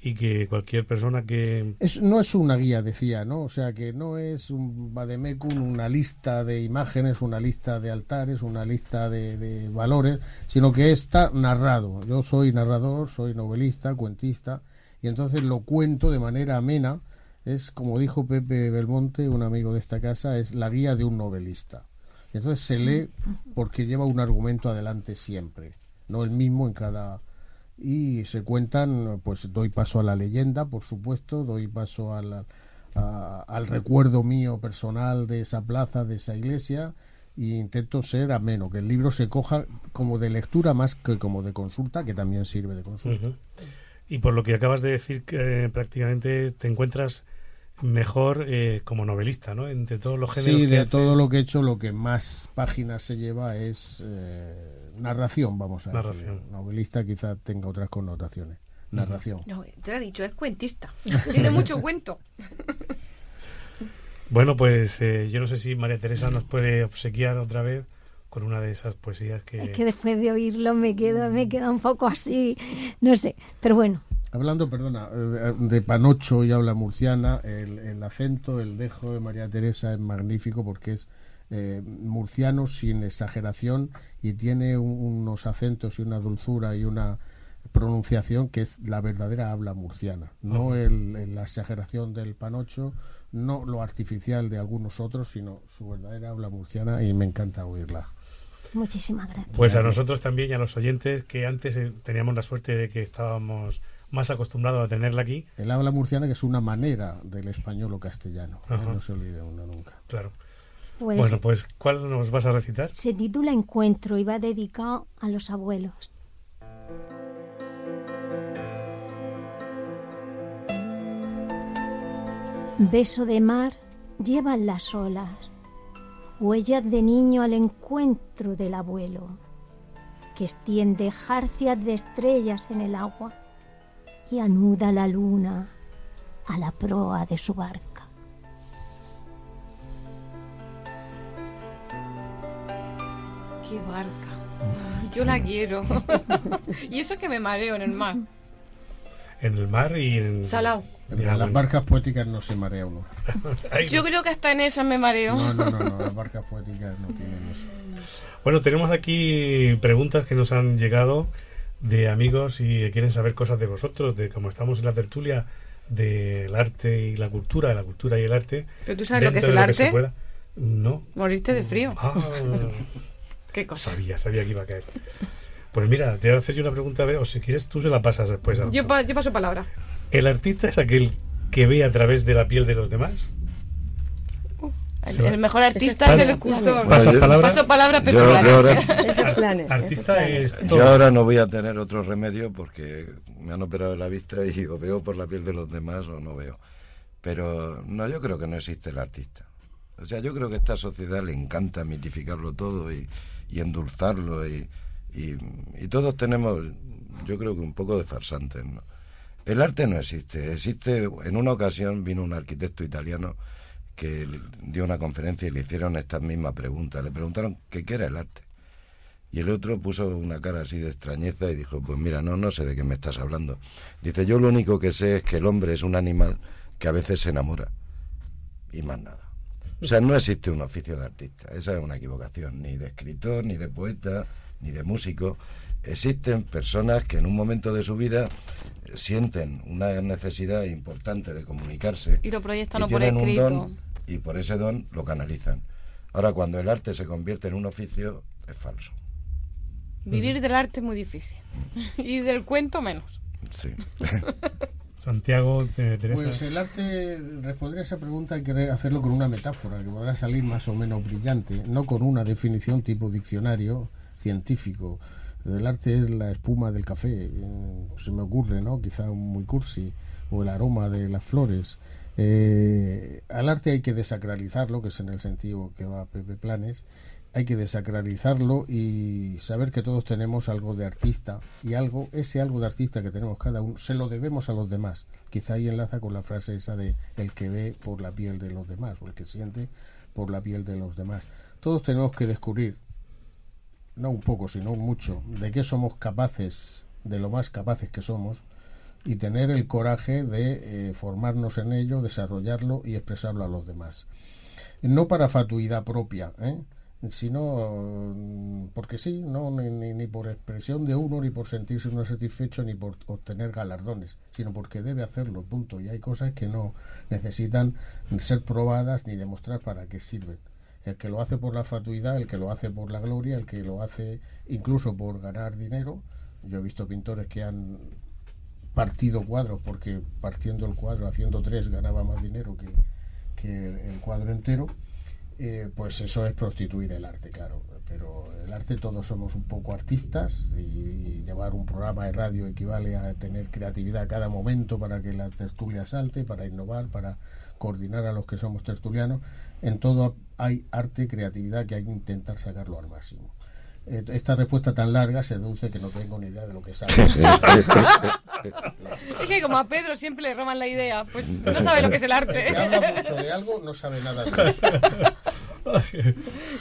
[SPEAKER 4] y que cualquier persona que
[SPEAKER 2] Es- no es una guía, decía, ¿no? O sea, que no es un vademecum, una lista de imágenes, una lista de altares, una lista de, de valores, sino que está narrado. Yo soy narrador, soy novelista, cuentista, y entonces lo cuento de manera amena. Es, como dijo Pepe Belmonte, un amigo de esta casa, es la guía de un novelista. Entonces se lee porque lleva un argumento adelante siempre, no el mismo en cada y se cuentan, pues doy paso a la leyenda, por supuesto, doy paso a a- al recuerdo mío personal de esa plaza, de esa iglesia, y intento ser ameno, que el libro se coja como de lectura más que como de consulta, que también sirve de consulta.
[SPEAKER 4] Y por lo que acabas de decir, que eh, prácticamente te encuentras mejor eh, como novelista, ¿no? Entre todos los géneros.
[SPEAKER 2] Sí,
[SPEAKER 4] que
[SPEAKER 2] de
[SPEAKER 4] haces.
[SPEAKER 2] todo lo que he hecho, lo que más páginas se lleva es eh, narración, vamos a
[SPEAKER 4] Narración.
[SPEAKER 2] decir. Novelista quizá tenga otras connotaciones. Narración.
[SPEAKER 3] No, te lo he dicho, es cuentista. Tiene mucho cuento.
[SPEAKER 4] Bueno, pues eh, yo no sé si María Teresa nos puede obsequiar otra vez con una de esas poesías que...
[SPEAKER 5] Es que después de oírlo me quedo, me queda un poco así, no sé, pero bueno,
[SPEAKER 2] Hablando, perdona, eh, de Panocho y habla murciana, el, el acento, el dejo de María Teresa es magnífico porque es eh, murciano sin exageración y tiene un- unos acentos y una dulzura y una pronunciación que es la verdadera habla murciana, no el- la exageración del Panocho, no lo artificial de algunos otros, sino su verdadera habla murciana y me encanta oírla.
[SPEAKER 5] muchísimas gracias.
[SPEAKER 4] Pues a nosotros también y a los oyentes que antes eh, teníamos la suerte de que estábamos más acostumbrados a tenerla aquí.
[SPEAKER 2] El habla murciana que es una manera del español o castellano, ¿eh?
[SPEAKER 4] Ajá.
[SPEAKER 2] no se olvide uno nunca.
[SPEAKER 4] Claro.
[SPEAKER 5] Pues
[SPEAKER 4] bueno, pues ¿cuál nos vas a recitar?
[SPEAKER 5] se titula Encuentro y va dedicado a los abuelos. Beso de mar llevan las olas, huellas de niño al encuentro del abuelo, que extiende jarcias de estrellas en el agua y anuda la luna a la proa de su barca.
[SPEAKER 3] Qué barca. Yo la quiero. y eso es que me mareo en el mar.
[SPEAKER 4] En el mar y en...
[SPEAKER 3] Salao.
[SPEAKER 2] En las
[SPEAKER 4] bueno.
[SPEAKER 2] barcas poéticas no se marea uno.
[SPEAKER 3] Yo creo que hasta en esa me mareo.
[SPEAKER 2] No, no, no, no, las barcas poéticas no tienen eso.
[SPEAKER 4] Bueno, tenemos aquí preguntas que nos han llegado de amigos y quieren saber cosas de vosotros, de cómo estamos en la tertulia del arte y la cultura, de la cultura y el arte.
[SPEAKER 3] ¿Pero tú sabes lo que es el arte?
[SPEAKER 4] pueda. No.
[SPEAKER 3] Morirte de frío.
[SPEAKER 4] Ah,
[SPEAKER 3] Qué cosa.
[SPEAKER 4] sabía, sabía que iba a caer. Pues mira, te voy a hacer yo una pregunta, a ver, o si quieres tú se la pasas después.
[SPEAKER 3] Yo, pa- yo paso palabra.
[SPEAKER 4] ¿El artista es aquel que ve a través de la piel de los demás?
[SPEAKER 3] El, mejor artista es el
[SPEAKER 4] es
[SPEAKER 3] escultor.
[SPEAKER 4] ¿Pasa
[SPEAKER 7] yo-
[SPEAKER 4] palabra?
[SPEAKER 3] Paso palabra,
[SPEAKER 7] Yo, yo ahora,
[SPEAKER 4] artista es
[SPEAKER 7] yo
[SPEAKER 4] todo.
[SPEAKER 7] ahora no voy a tener otro remedio porque me han operado de la vista y o veo por la piel de los demás o no veo. Pero no, yo creo que no existe el artista. O sea, yo creo que a esta sociedad le encanta mitificarlo todo y, y endulzarlo y, y- y todos tenemos, yo creo que un poco de farsantes, ¿no? El arte no existe. Existe, en una ocasión vino un arquitecto italiano que le- dio una conferencia y le hicieron esta misma pregunta. Le preguntaron que qué era el arte. Y el otro puso una cara así de extrañeza y dijo, pues mira, no, no sé de qué me estás hablando. Dice, yo lo único que sé es que el hombre es un animal que a veces se enamora. Y más nada. O sea, no existe un oficio de artista. Esa es una equivocación. Ni de escritor, ni de poeta, ni de músico. Existen personas que en un momento de su vida eh, sienten una necesidad importante de comunicarse
[SPEAKER 3] Y lo proyectan
[SPEAKER 7] y
[SPEAKER 3] por
[SPEAKER 7] tienen un
[SPEAKER 3] escrito.
[SPEAKER 7] don y por ese don lo canalizan. Ahora, cuando el arte se convierte en un oficio, es falso.
[SPEAKER 3] Vivir del arte es muy difícil. Y del cuento menos.
[SPEAKER 7] Sí.
[SPEAKER 4] Santiago, eh, Teresa.
[SPEAKER 2] Pues el arte, responder a esa pregunta hay que hacerlo con una metáfora que podrá salir más o menos brillante, no con una definición tipo diccionario científico. El arte es la espuma del café, eh, se me ocurre, ¿no? Quizá muy cursi, o el aroma de las flores. Eh, al arte hay que desacralizarlo, que es en el sentido que va Pepe Planes, hay que desacralizarlo y saber que todos tenemos algo de artista y algo, ese algo de artista que tenemos cada uno, se lo debemos a los demás. Quizá ahí enlaza con la frase esa de el que ve por la piel de los demás o el que siente por la piel de los demás. Todos tenemos que descubrir, no un poco, sino mucho, de qué somos capaces, de lo más capaces que somos, y tener el coraje de eh, formarnos en ello, desarrollarlo y expresarlo a los demás. No para fatuidad propia, ¿eh? sino mm, porque sí, no ni, ni, por expresión de uno, ni por sentirse uno satisfecho, ni por obtener galardones, sino porque debe hacerlo, punto. Y hay cosas que no necesitan ser probadas ni demostrar para qué sirven. El que lo hace por la fatuidad, el que lo hace por la gloria, el que lo hace incluso por ganar dinero. Yo he visto pintores que han partido cuadros porque partiendo el cuadro, haciendo tres, ganaba más dinero que, que el cuadro entero eh, pues eso es prostituir el arte, claro. Pero el arte todos somos un poco artistas y llevar un programa de radio equivale a tener creatividad a cada momento para que la tertulia salte, para innovar, para coordinar a los que somos tertulianos. En todo hay arte, creatividad que hay que intentar sacarlo al máximo. Esta respuesta tan larga se deduce que no tengo ni idea de lo que sabe.
[SPEAKER 3] es que como a Pedro siempre le roban la idea, pues no sabe lo que es el arte.
[SPEAKER 2] El habla mucho de algo, no sabe nada de eso.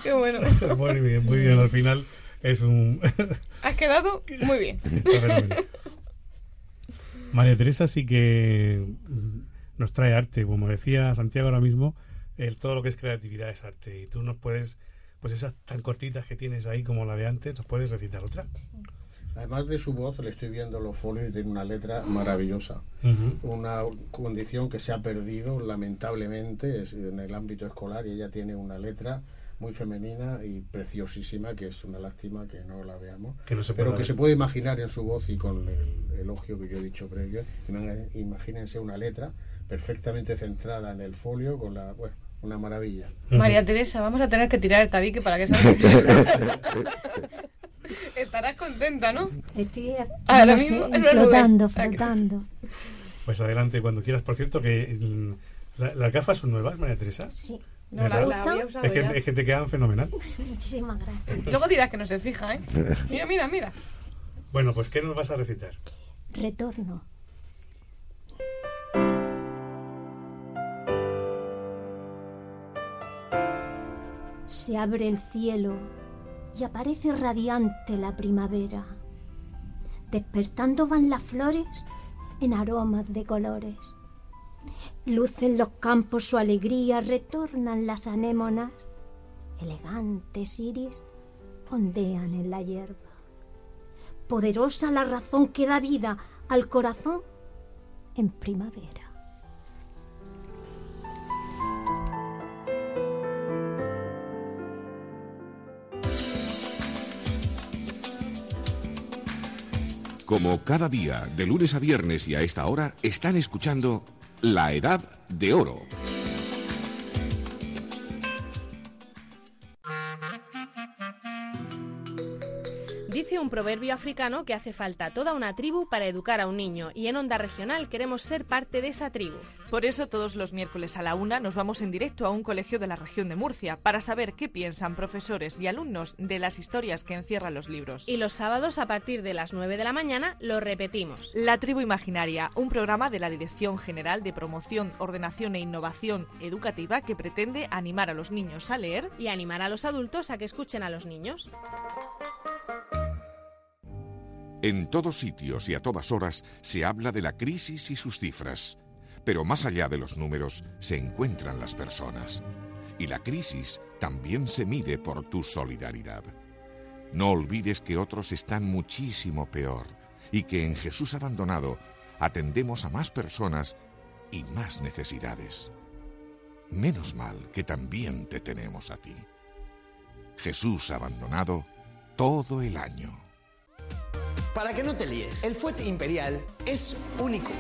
[SPEAKER 3] Qué bueno.
[SPEAKER 4] Muy bien, muy bien. Al final es un...
[SPEAKER 3] Has quedado muy bien.
[SPEAKER 4] María Teresa sí que nos trae arte. Como decía Santiago ahora mismo, el, todo lo que es creatividad es arte. Y tú nos puedes pues esas tan cortitas que tienes ahí como la de antes, ¿nos puedes recitar otra?
[SPEAKER 2] Además de su voz, le estoy viendo los folios y tiene una letra maravillosa. Una condición que se ha perdido lamentablemente en el ámbito escolar y ella tiene una letra muy femenina y preciosísima, que es una lástima que no la veamos, pero que se puede imaginar en su voz y con el elogio que yo he dicho previo. Imagínense una letra perfectamente centrada en el folio con la... Bueno, una maravilla.
[SPEAKER 3] María Teresa, vamos a tener que tirar el tabique para que salga. Estarás contenta, ¿no?
[SPEAKER 5] Estoy Ahora mismo flotando, flotando.
[SPEAKER 4] Pues adelante, cuando quieras. Por cierto, que mm, las gafas son nuevas, María Teresa.
[SPEAKER 5] Sí.
[SPEAKER 3] No, la, había usado
[SPEAKER 4] es, que, es que te quedan fenomenal.
[SPEAKER 5] Muchísimas gracias.
[SPEAKER 3] Luego dirás que no se fija, ¿eh? Mira, mira, mira.
[SPEAKER 4] Bueno, pues ¿qué nos vas a recitar?
[SPEAKER 5] Retorno. Se abre el cielo y aparece radiante la primavera. Despertando van las flores en aromas de colores. Lucen los campos su alegría, retornan las anémonas. Elegantes iris ondean en la hierba. Poderosa la razón que da vida al corazón en primavera.
[SPEAKER 1] Como cada día, de lunes a viernes y a esta hora, están escuchando La Edad de Oro.
[SPEAKER 10] Un proverbio africano que hace falta toda una tribu para educar a un niño y en Onda Regional queremos ser parte de esa tribu.
[SPEAKER 9] Por eso todos los miércoles a la una nos vamos en directo a un colegio de la región de Murcia para saber qué piensan profesores y alumnos de las historias que encierran los libros.
[SPEAKER 10] Y los sábados a partir de las 9 de la mañana lo repetimos.
[SPEAKER 9] La Tribu Imaginaria, un programa de la Dirección General de Promoción, Ordenación e Innovación Educativa que pretende animar a los niños a leer
[SPEAKER 10] y animar a los adultos a que escuchen a los niños.
[SPEAKER 1] En todos sitios y a todas horas se habla de la crisis y sus cifras. Pero más allá de los números se encuentran las personas. Y la crisis también se mide por tu solidaridad. No olvides que otros están muchísimo peor y que en Jesús abandonado atendemos a más personas y más necesidades. Menos mal que también te tenemos a ti. Jesús abandonado todo el año.
[SPEAKER 11] Para que no te líes, el fuet imperial es único.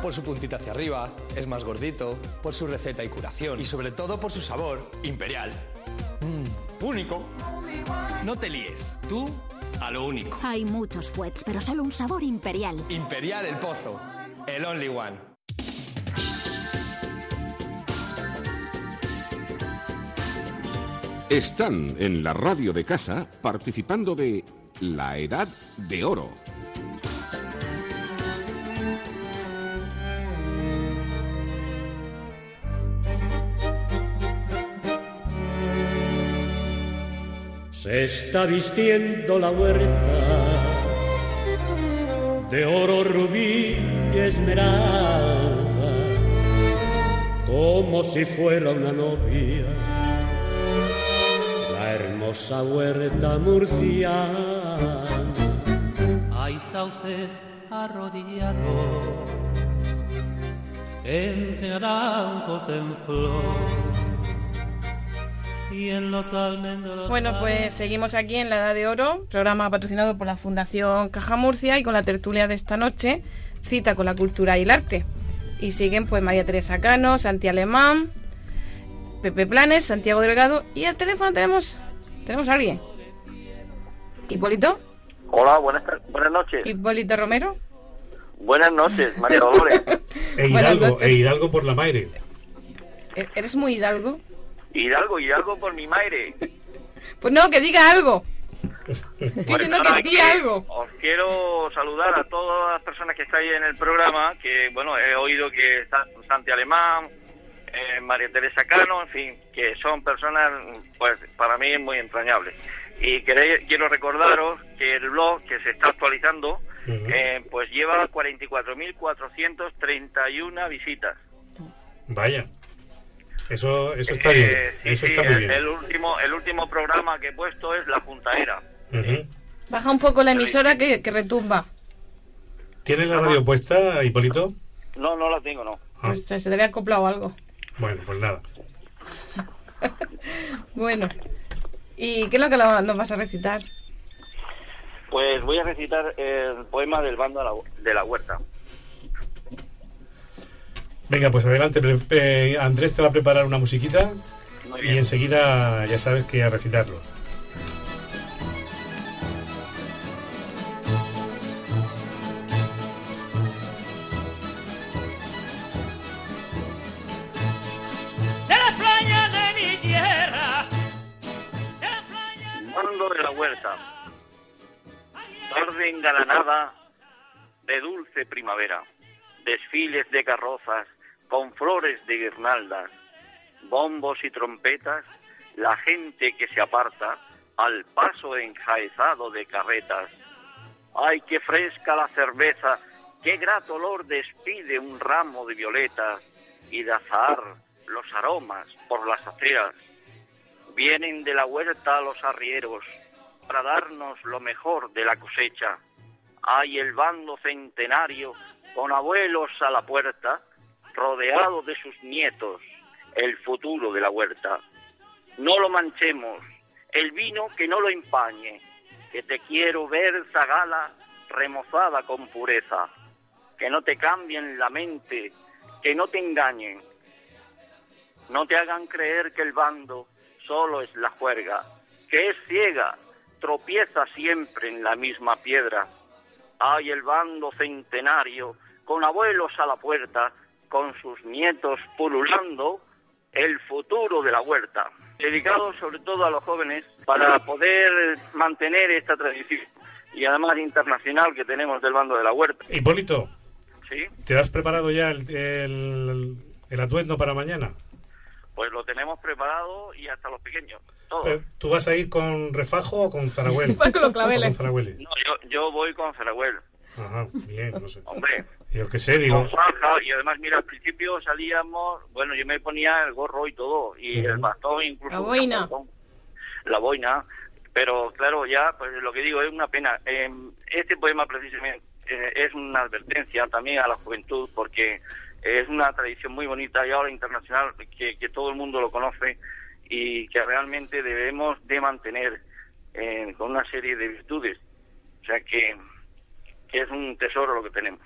[SPEAKER 11] Por su puntita hacia arriba, es más gordito, por su receta y curación, y sobre todo por su sabor imperial. Mm, único. No te líes, tú a lo único.
[SPEAKER 12] Hay muchos fuets, pero solo un sabor imperial.
[SPEAKER 11] Imperial el pozo, el only one.
[SPEAKER 1] Están en la radio de casa participando de la Edad de Oro.
[SPEAKER 13] Se está vistiendo la huerta de oro, rubí y esmeralda, como si fuera una novia, hermosa huerta murciana.
[SPEAKER 14] Hay sauces arrodillados, entre naranjos en flor y en los almendros.
[SPEAKER 3] Bueno, pues seguimos aquí en la Edad de Oro, programa patrocinado por la Fundación Caja Murcia y con la tertulia de esta noche, cita con la cultura y el arte. Y siguen pues María Teresa Cano, Santi Alemán, Pepe Planes, Santiago Delgado y al teléfono tenemos tenemos a alguien. ¿Hipólito?
[SPEAKER 15] Hola, buenas, buenas noches.
[SPEAKER 3] ¿Hipólito Romero?
[SPEAKER 15] Buenas noches, María Dolores.
[SPEAKER 4] E Hidalgo, e Hidalgo por la Maire.
[SPEAKER 3] ¿E- ¿Eres muy hidalgo?
[SPEAKER 15] Hidalgo, Hidalgo por mi madre.
[SPEAKER 3] Pues no, que diga algo. Estoy
[SPEAKER 15] Pues
[SPEAKER 3] diciendo
[SPEAKER 15] nada,
[SPEAKER 3] que diga
[SPEAKER 15] que
[SPEAKER 3] algo.
[SPEAKER 15] Os quiero saludar a todas las personas que estáis en el programa, que bueno, he oído que está Santi Alemán, eh, María Teresa Cano, en fin, que son personas, pues para mí muy entrañables. Y quiero recordaros que el blog que se está actualizando, eh, pues lleva 44.431 visitas.
[SPEAKER 4] Vaya. Eso, eso está
[SPEAKER 15] Eh,
[SPEAKER 4] bien.
[SPEAKER 15] sí,
[SPEAKER 4] Eso
[SPEAKER 15] sí,
[SPEAKER 4] está muy
[SPEAKER 15] el,
[SPEAKER 4] bien.
[SPEAKER 15] el último, el último programa que he puesto es La Puntaera.
[SPEAKER 4] Ujú.
[SPEAKER 3] Baja un poco la emisora que, que retumba.
[SPEAKER 4] ¿Tienes la radio puesta, Hipólito?
[SPEAKER 15] No, no la tengo, no.
[SPEAKER 4] Ah,
[SPEAKER 3] Pues se, se le había acoplado algo.
[SPEAKER 4] Bueno, pues nada.
[SPEAKER 3] Bueno. ¿Y qué es lo que lo- nos vas a recitar?
[SPEAKER 15] Pues voy a recitar el poema del bando de la, de la huerta.
[SPEAKER 4] Venga, pues adelante. pre- eh, Andrés te va a preparar una musiquita y enseguida ya sabes que a recitarlo.
[SPEAKER 14] De la
[SPEAKER 15] huerta. Tarde engalanada de dulce primavera. Desfiles de carrozas con flores de guirnaldas. Bombos y trompetas. La gente que se aparta al paso enjaezado de carretas. ¡Ay, qué fresca la cerveza! ¡Qué grato olor despide un ramo de violetas! Y de azahar los aromas por las aceras. Vienen de la huerta los arrieros para darnos lo mejor de la cosecha. Hay el bando centenario con abuelos a la puerta, rodeado de sus nietos, el futuro de la huerta. No lo manchemos, el vino que no lo empañe, que te quiero ver zagala remozada con pureza, que no te cambien la mente, que no te engañen, no te hagan creer que el bando solo es la juerga, que es ciega, tropieza siempre en la misma piedra. Hay el bando centenario, con abuelos a la puerta, con sus nietos pululando, el futuro de la huerta. Dedicado sobre todo a los jóvenes para poder mantener esta tradición y además internacional que tenemos del bando de la huerta.
[SPEAKER 4] Hipólito,
[SPEAKER 15] ¿Sí?
[SPEAKER 4] ¿te has preparado ya el, el, el atuendo para mañana?
[SPEAKER 15] Pues lo tenemos preparado y hasta los pequeños. Todos.
[SPEAKER 4] ¿Tú vas a ir con refajo o con zarahuel?
[SPEAKER 3] Vas con los claveles.
[SPEAKER 4] Con.
[SPEAKER 15] No, yo, yo voy con Feragüel.
[SPEAKER 4] Ajá, bien, no sé.
[SPEAKER 15] Hombre,
[SPEAKER 4] Yo qué sé, digo.
[SPEAKER 15] con faja y además, mira, al principio salíamos, bueno, yo me ponía el gorro y todo, y el bastón incluso.
[SPEAKER 3] La boina.
[SPEAKER 15] bastón, La boina, pero claro, ya, pues lo que digo, es una pena. Eh, este poema precisamente eh, es una advertencia también a la juventud, porque es una tradición muy bonita y ahora internacional, que, que todo el mundo lo conoce y que realmente debemos de mantener eh, con una serie de virtudes. O sea que, que es un tesoro lo que tenemos.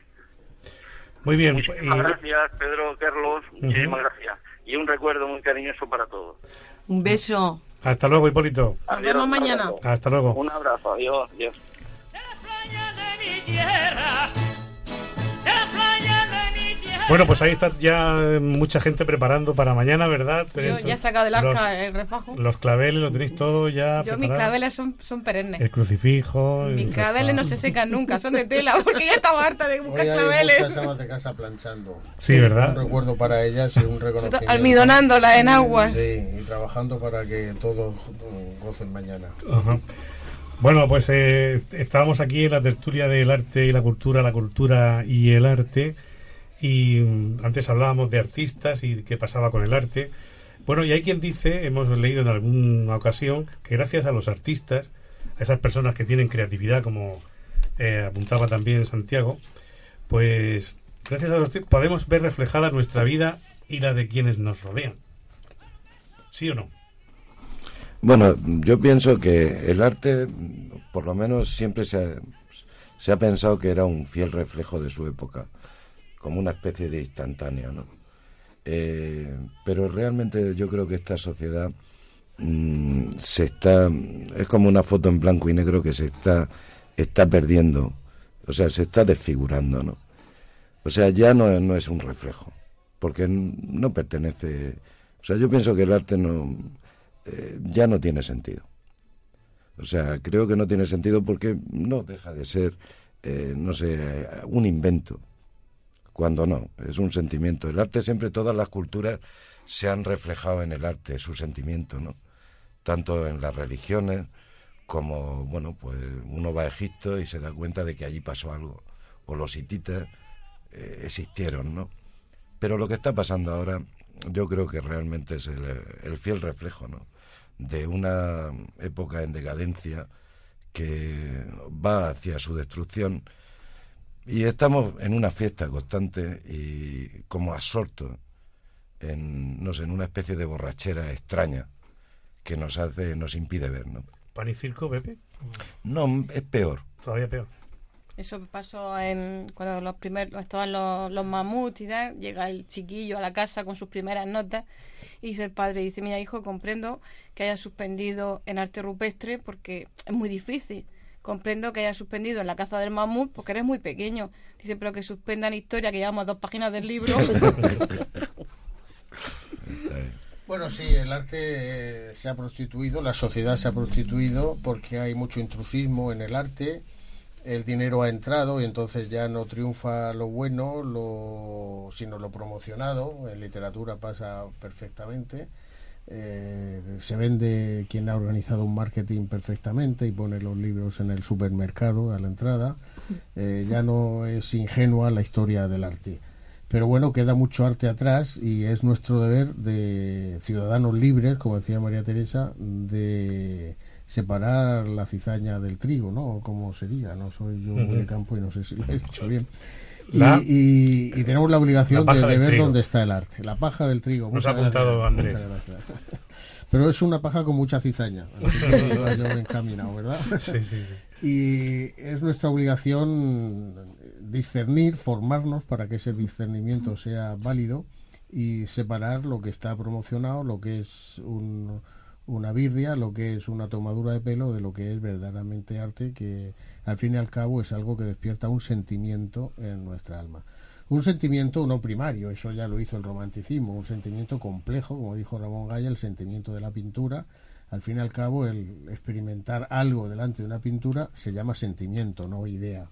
[SPEAKER 4] Muy bien.
[SPEAKER 15] Muchísimas
[SPEAKER 4] y-
[SPEAKER 15] gracias, Pedro Carlos. Muchísimas gracias. Y un recuerdo muy cariñoso para todos.
[SPEAKER 6] Un beso.
[SPEAKER 4] Hasta luego, Hipólito.
[SPEAKER 3] Nos vemos mañana.
[SPEAKER 4] Hasta luego.
[SPEAKER 15] Un abrazo. Adiós. Adiós.
[SPEAKER 4] Bueno, pues ahí está ya mucha gente preparando para mañana, ¿verdad?
[SPEAKER 3] Yo ya he sacado del arca
[SPEAKER 4] los-
[SPEAKER 3] el refajo.
[SPEAKER 4] Los claveles lo tenéis todo ya
[SPEAKER 3] Yo mis
[SPEAKER 4] preparado.
[SPEAKER 3] claveles son, son perennes.
[SPEAKER 4] El crucifijo.
[SPEAKER 3] Mis
[SPEAKER 4] el
[SPEAKER 3] claveles no
[SPEAKER 4] refajo.
[SPEAKER 3] se secan nunca, son de tela, porque ya estaba harta de buscar
[SPEAKER 2] Hoy hay
[SPEAKER 3] claveles.
[SPEAKER 2] muchas amas de casa planchando.
[SPEAKER 4] Sí, ¿verdad?
[SPEAKER 2] Un recuerdo para ellas y un reconocimiento.
[SPEAKER 3] almidonándola en aguas.
[SPEAKER 2] Sí, y trabajando para que todos gocen mañana.
[SPEAKER 4] Ajá. Bueno, pues eh, est- estábamos aquí en la tertulia del arte y la cultura, la cultura y el arte. Y mm, antes hablábamos de artistas y qué pasaba con el arte. Bueno, y hay quien dice, hemos leído en alguna ocasión, que gracias a los artistas, a esas personas que tienen creatividad, como eh, apuntaba también Santiago, pues gracias a los podemos ver reflejada nuestra vida y la de quienes nos rodean. ¿Sí o no?
[SPEAKER 7] Bueno, yo pienso que el arte, por lo menos, siempre se ha pensado que era un fiel reflejo de su época, como una especie de instantáneo, ¿no? Eh, pero realmente yo creo que esta sociedad mm, se está, es como una foto en blanco y negro que se está, está perdiendo, o sea, se está desfigurando, ¿no? O sea, ya no, no es un reflejo, porque no pertenece, o sea, yo pienso que el arte no, eh, ya no tiene sentido. O sea, creo que no tiene sentido porque no deja de ser, eh, no sé, un invento, cuando no, es un sentimiento. El arte siempre, todas las culturas se han reflejado en el arte, su sentimiento, ¿no? Tanto en las religiones como, bueno, pues uno va a Egipto y se da cuenta de que allí pasó algo, o los hititas eh, existieron, ¿no? Pero lo que está pasando ahora, yo creo que realmente es el, el fiel reflejo, ¿no? De una época en decadencia que va hacia su destrucción y estamos en una fiesta constante y como absortos en, no sé, en una especie de borrachera extraña que nos hace, nos impide ver, ¿no?
[SPEAKER 4] ¿Pan y circo, Pepe?
[SPEAKER 7] No, es peor.
[SPEAKER 4] Todavía peor.
[SPEAKER 3] Eso pasó en cuando los primeros estaban los, los mamuts y tal, llega el chiquillo a la casa con sus primeras notas y dice el padre, dice, mira hijo, comprendo que haya suspendido en arte rupestre porque es muy difícil. Comprendo que haya suspendido en la caza del mamut porque eres muy pequeño. Dice, pero que suspenda en historia, que llevamos dos páginas del libro.
[SPEAKER 2] Bueno, sí, el arte eh, se ha prostituido, la sociedad se ha prostituido porque hay mucho intrusismo en el arte, el dinero ha entrado y entonces ya no triunfa lo bueno, lo, sino lo promocionado, en literatura pasa perfectamente, eh, se vende quien ha organizado un marketing perfectamente y pone los libros en el supermercado a la entrada, eh, ya no es ingenua la historia del arte. Pero bueno, queda mucho arte atrás y es nuestro deber de ciudadanos libres, como decía María Teresa, de separar la cizaña del trigo, ¿no? ¿Cómo sería? No soy yo muy de campo y no sé si lo he dicho bien. Y,
[SPEAKER 4] La-
[SPEAKER 2] y- y tenemos la obligación
[SPEAKER 4] La
[SPEAKER 2] de, ver
[SPEAKER 4] trigo.
[SPEAKER 2] dónde está el arte. La paja del trigo.
[SPEAKER 4] Nos ha apuntado
[SPEAKER 2] gracias,
[SPEAKER 4] Andrés.
[SPEAKER 2] Pero es una paja con mucha cizaña. Así que yo encaminado, ¿verdad?
[SPEAKER 4] Sí, sí, sí.
[SPEAKER 2] Y es nuestra obligación discernir, formarnos para que ese discernimiento sea válido y separar lo que está promocionado, lo que es un- una birria, lo que es una tomadura de pelo, de lo que es verdaderamente arte, que al fin y al cabo es algo que despierta un sentimiento en nuestra alma. Un sentimiento no primario, eso ya lo hizo el romanticismo, un sentimiento complejo, como dijo Ramón Gaya, el sentimiento de la pintura. Al fin y al cabo, el experimentar algo delante de una pintura se llama sentimiento, no idea.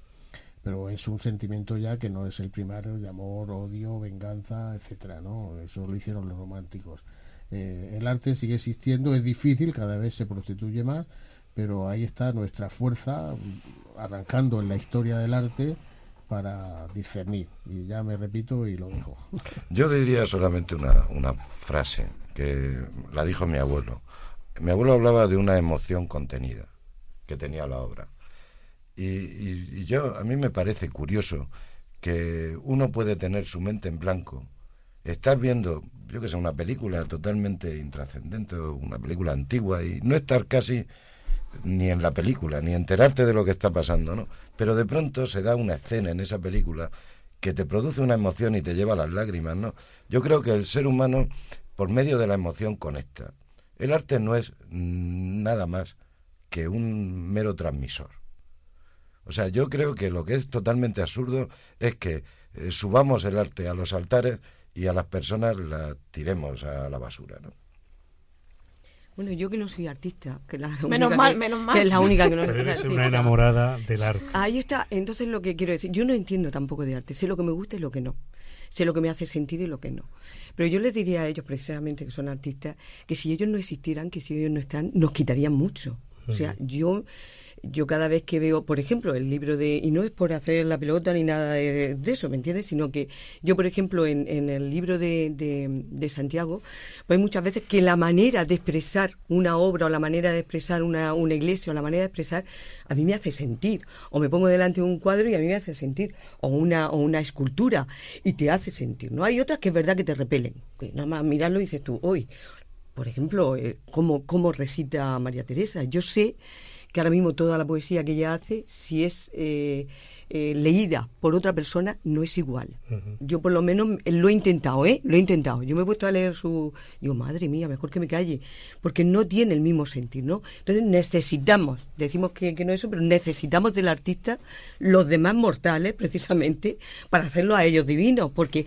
[SPEAKER 2] Pero es un sentimiento ya que no es el primario de amor, odio, venganza, etcétera, ¿no? Eso lo hicieron los románticos. Eh, el arte sigue existiendo, es difícil, cada vez se prostituye más, pero ahí está nuestra fuerza arrancando en la historia del arte para discernir. Y ya me repito y lo dejo.
[SPEAKER 7] Yo diría solamente una, una frase que la dijo mi abuelo. Mi abuelo hablaba de una emoción contenida que tenía la obra. Y, yo, a mí me parece curioso que uno puede tener su mente en blanco, estar viendo, yo que sé, una película totalmente intrascendente, una película antigua, y no estar casi ni en la película, ni enterarte de lo que está pasando, ¿no? Pero de pronto se da una escena en esa película que te produce una emoción y te lleva a las lágrimas, ¿no? Yo creo que el ser humano, por medio de la emoción, conecta. El arte no es mm, nada más que un mero transmisor. O sea, yo creo que lo que es totalmente absurdo es que eh, subamos el arte a los altares y a las personas la tiremos a la basura, ¿no?
[SPEAKER 6] Bueno, yo que no soy artista, que la
[SPEAKER 3] Menos
[SPEAKER 6] única
[SPEAKER 3] mal,
[SPEAKER 6] que-
[SPEAKER 3] menos mal.
[SPEAKER 6] que es la única que no
[SPEAKER 4] Pero
[SPEAKER 6] es
[SPEAKER 4] eres una enamorada del arte.
[SPEAKER 6] Ahí está. Entonces lo que quiero decir, yo no entiendo tampoco de arte. Sé lo que me gusta y lo que no. Sé lo que me hace sentir y lo que no. Pero yo les diría a ellos, precisamente, que son artistas, que si ellos no existieran, que si ellos no están, nos quitarían mucho. O sea, yo yo cada vez que veo, por ejemplo, el libro de, y no es por hacer la pelota ni nada de, eso, ¿me entiendes? Sino que yo, por ejemplo, en, en el libro de, de, Santiago, pues hay muchas veces que la manera de expresar una obra o la manera de expresar una, una iglesia o la manera de expresar, a mí me hace sentir. O me pongo delante de un cuadro y a mí me hace sentir. O una, o una escultura y te hace sentir. No hay otras que es verdad que te repelen. Que nada más mirarlo dices tú, hoy, por ejemplo, eh, cómo, cómo recita María Teresa. Yo sé que ahora mismo toda la poesía que ella hace, si es eh, eh, leída por otra persona, no es igual. Yo por lo menos lo he intentado, ¿eh? Lo he intentado. Yo me he puesto a leer su... Digo, madre mía, mejor que me calle. Porque no tiene el mismo sentir, ¿no? Entonces necesitamos, decimos que, que no eso, pero necesitamos del artista los demás mortales, precisamente, para hacerlo a ellos divinos. Porque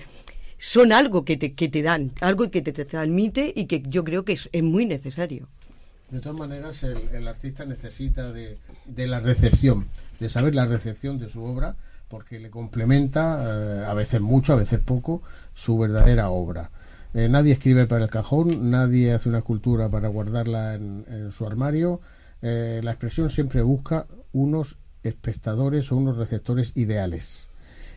[SPEAKER 6] son algo que te, que te dan, algo que te, te transmite y que yo creo que es, es muy necesario.
[SPEAKER 2] De todas maneras, el, artista necesita de, la recepción, de saber la recepción de su obra, porque le complementa, eh, a veces mucho, a veces poco, su verdadera obra. Eh, nadie escribe para el cajón, nadie hace una escultura para guardarla en, en su armario. Eh, la expresión siempre busca unos espectadores o unos receptores ideales.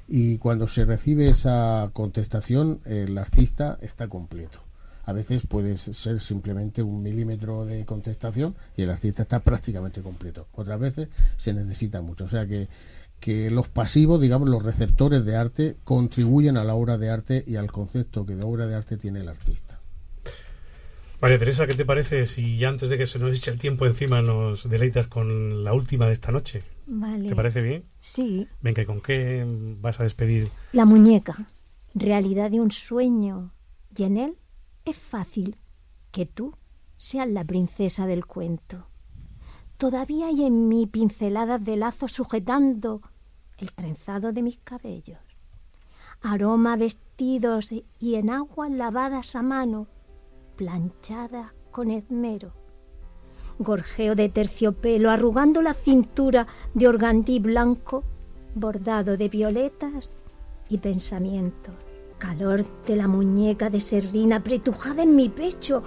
[SPEAKER 2] Y cuando se recibe esa contestación, el artista está completo. A veces puede ser simplemente un milímetro de contestación y el artista está prácticamente completo. Otras veces se necesita mucho. O sea que, que los pasivos, digamos, los receptores de arte, contribuyen a la obra de arte y al concepto que de obra de arte tiene el artista.
[SPEAKER 4] María Teresa, ¿qué te parece si ya antes de que se nos eche el tiempo encima nos deleitas con la última de esta noche?
[SPEAKER 5] Vale.
[SPEAKER 4] ¿Te parece bien?
[SPEAKER 5] Sí.
[SPEAKER 4] Venga, ¿y con qué vas a despedir?
[SPEAKER 5] La muñeca, realidad de un sueño. Y en él es fácil que tú seas la princesa del cuento. Todavía hay en mí pinceladas de lazo sujetando el trenzado de mis cabellos. Aroma vestidos y en aguas lavadas a mano, planchadas con esmero. Gorjeo de terciopelo arrugando la cintura de organdí blanco, bordado de violetas y pensamientos. Calor de la muñeca de serrín apretujada en mi pecho.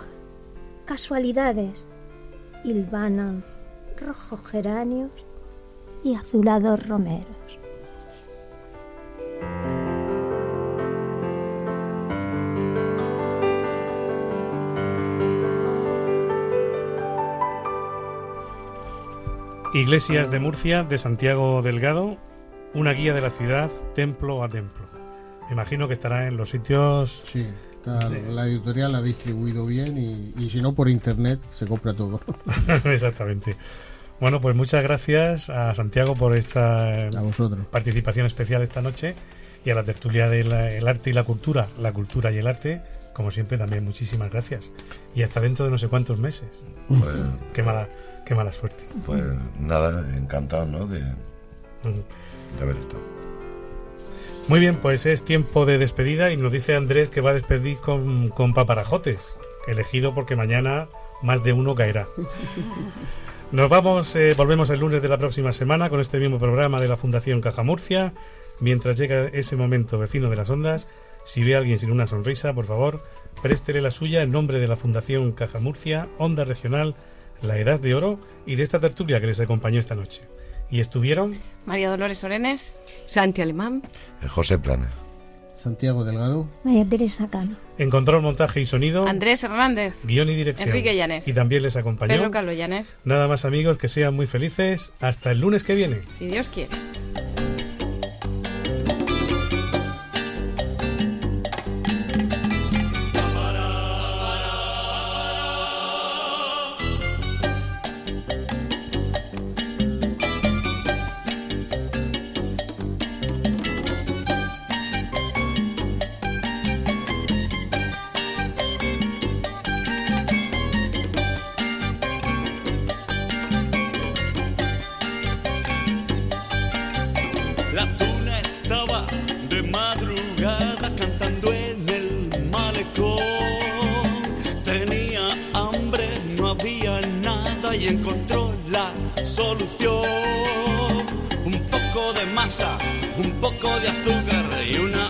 [SPEAKER 5] Casualidades. Hilvanan rojos geranios y azulados romeros.
[SPEAKER 4] Iglesias de Murcia, de Santiago Delgado, una guía de la ciudad, templo a templo. Imagino que estará en los sitios...
[SPEAKER 2] Sí, está- la editorial la ha distribuido bien y, y si no por internet se compra todo.
[SPEAKER 4] Exactamente. Bueno, pues muchas gracias a Santiago por esta
[SPEAKER 2] A vosotros.
[SPEAKER 4] participación especial esta noche y a la tertulia del arte y la cultura, la cultura y el arte, como siempre también muchísimas gracias. Y hasta dentro de no sé cuántos meses.
[SPEAKER 7] Pues,
[SPEAKER 4] Qué mala, qué mala suerte.
[SPEAKER 7] pues nada, encantado, ¿no? De, de haber estado.
[SPEAKER 4] Muy bien, pues es tiempo de despedida y nos dice Andrés que va a despedir con, con paparajotes, elegido porque mañana más de uno caerá. Nos vamos, eh, volvemos el lunes de la próxima semana con este mismo programa de la Fundación Caja Murcia. Mientras llega ese momento, vecino de las ondas, si ve a alguien sin una sonrisa, por favor, préstele la suya en nombre de la Fundación Caja Murcia, Onda Regional, La Edad de Oro y de esta tertulia que les acompañó esta noche. Y estuvieron
[SPEAKER 3] María Dolores Orenes.
[SPEAKER 6] Santi Alemán.
[SPEAKER 7] Eh, José Planes.
[SPEAKER 2] Santiago Delgado.
[SPEAKER 5] María Teresa Cano.
[SPEAKER 4] en control, montaje y sonido,
[SPEAKER 3] Andrés Hernández.
[SPEAKER 4] guion y dirección.
[SPEAKER 3] Enrique Llanes.
[SPEAKER 4] Y también les acompañó.
[SPEAKER 3] Pedro Carlos Llanes.
[SPEAKER 4] Nada más amigos, que sean muy felices. Hasta el lunes que viene.
[SPEAKER 3] Si Dios quiere.
[SPEAKER 13] Solución. Un poco de masa, un poco de azúcar y una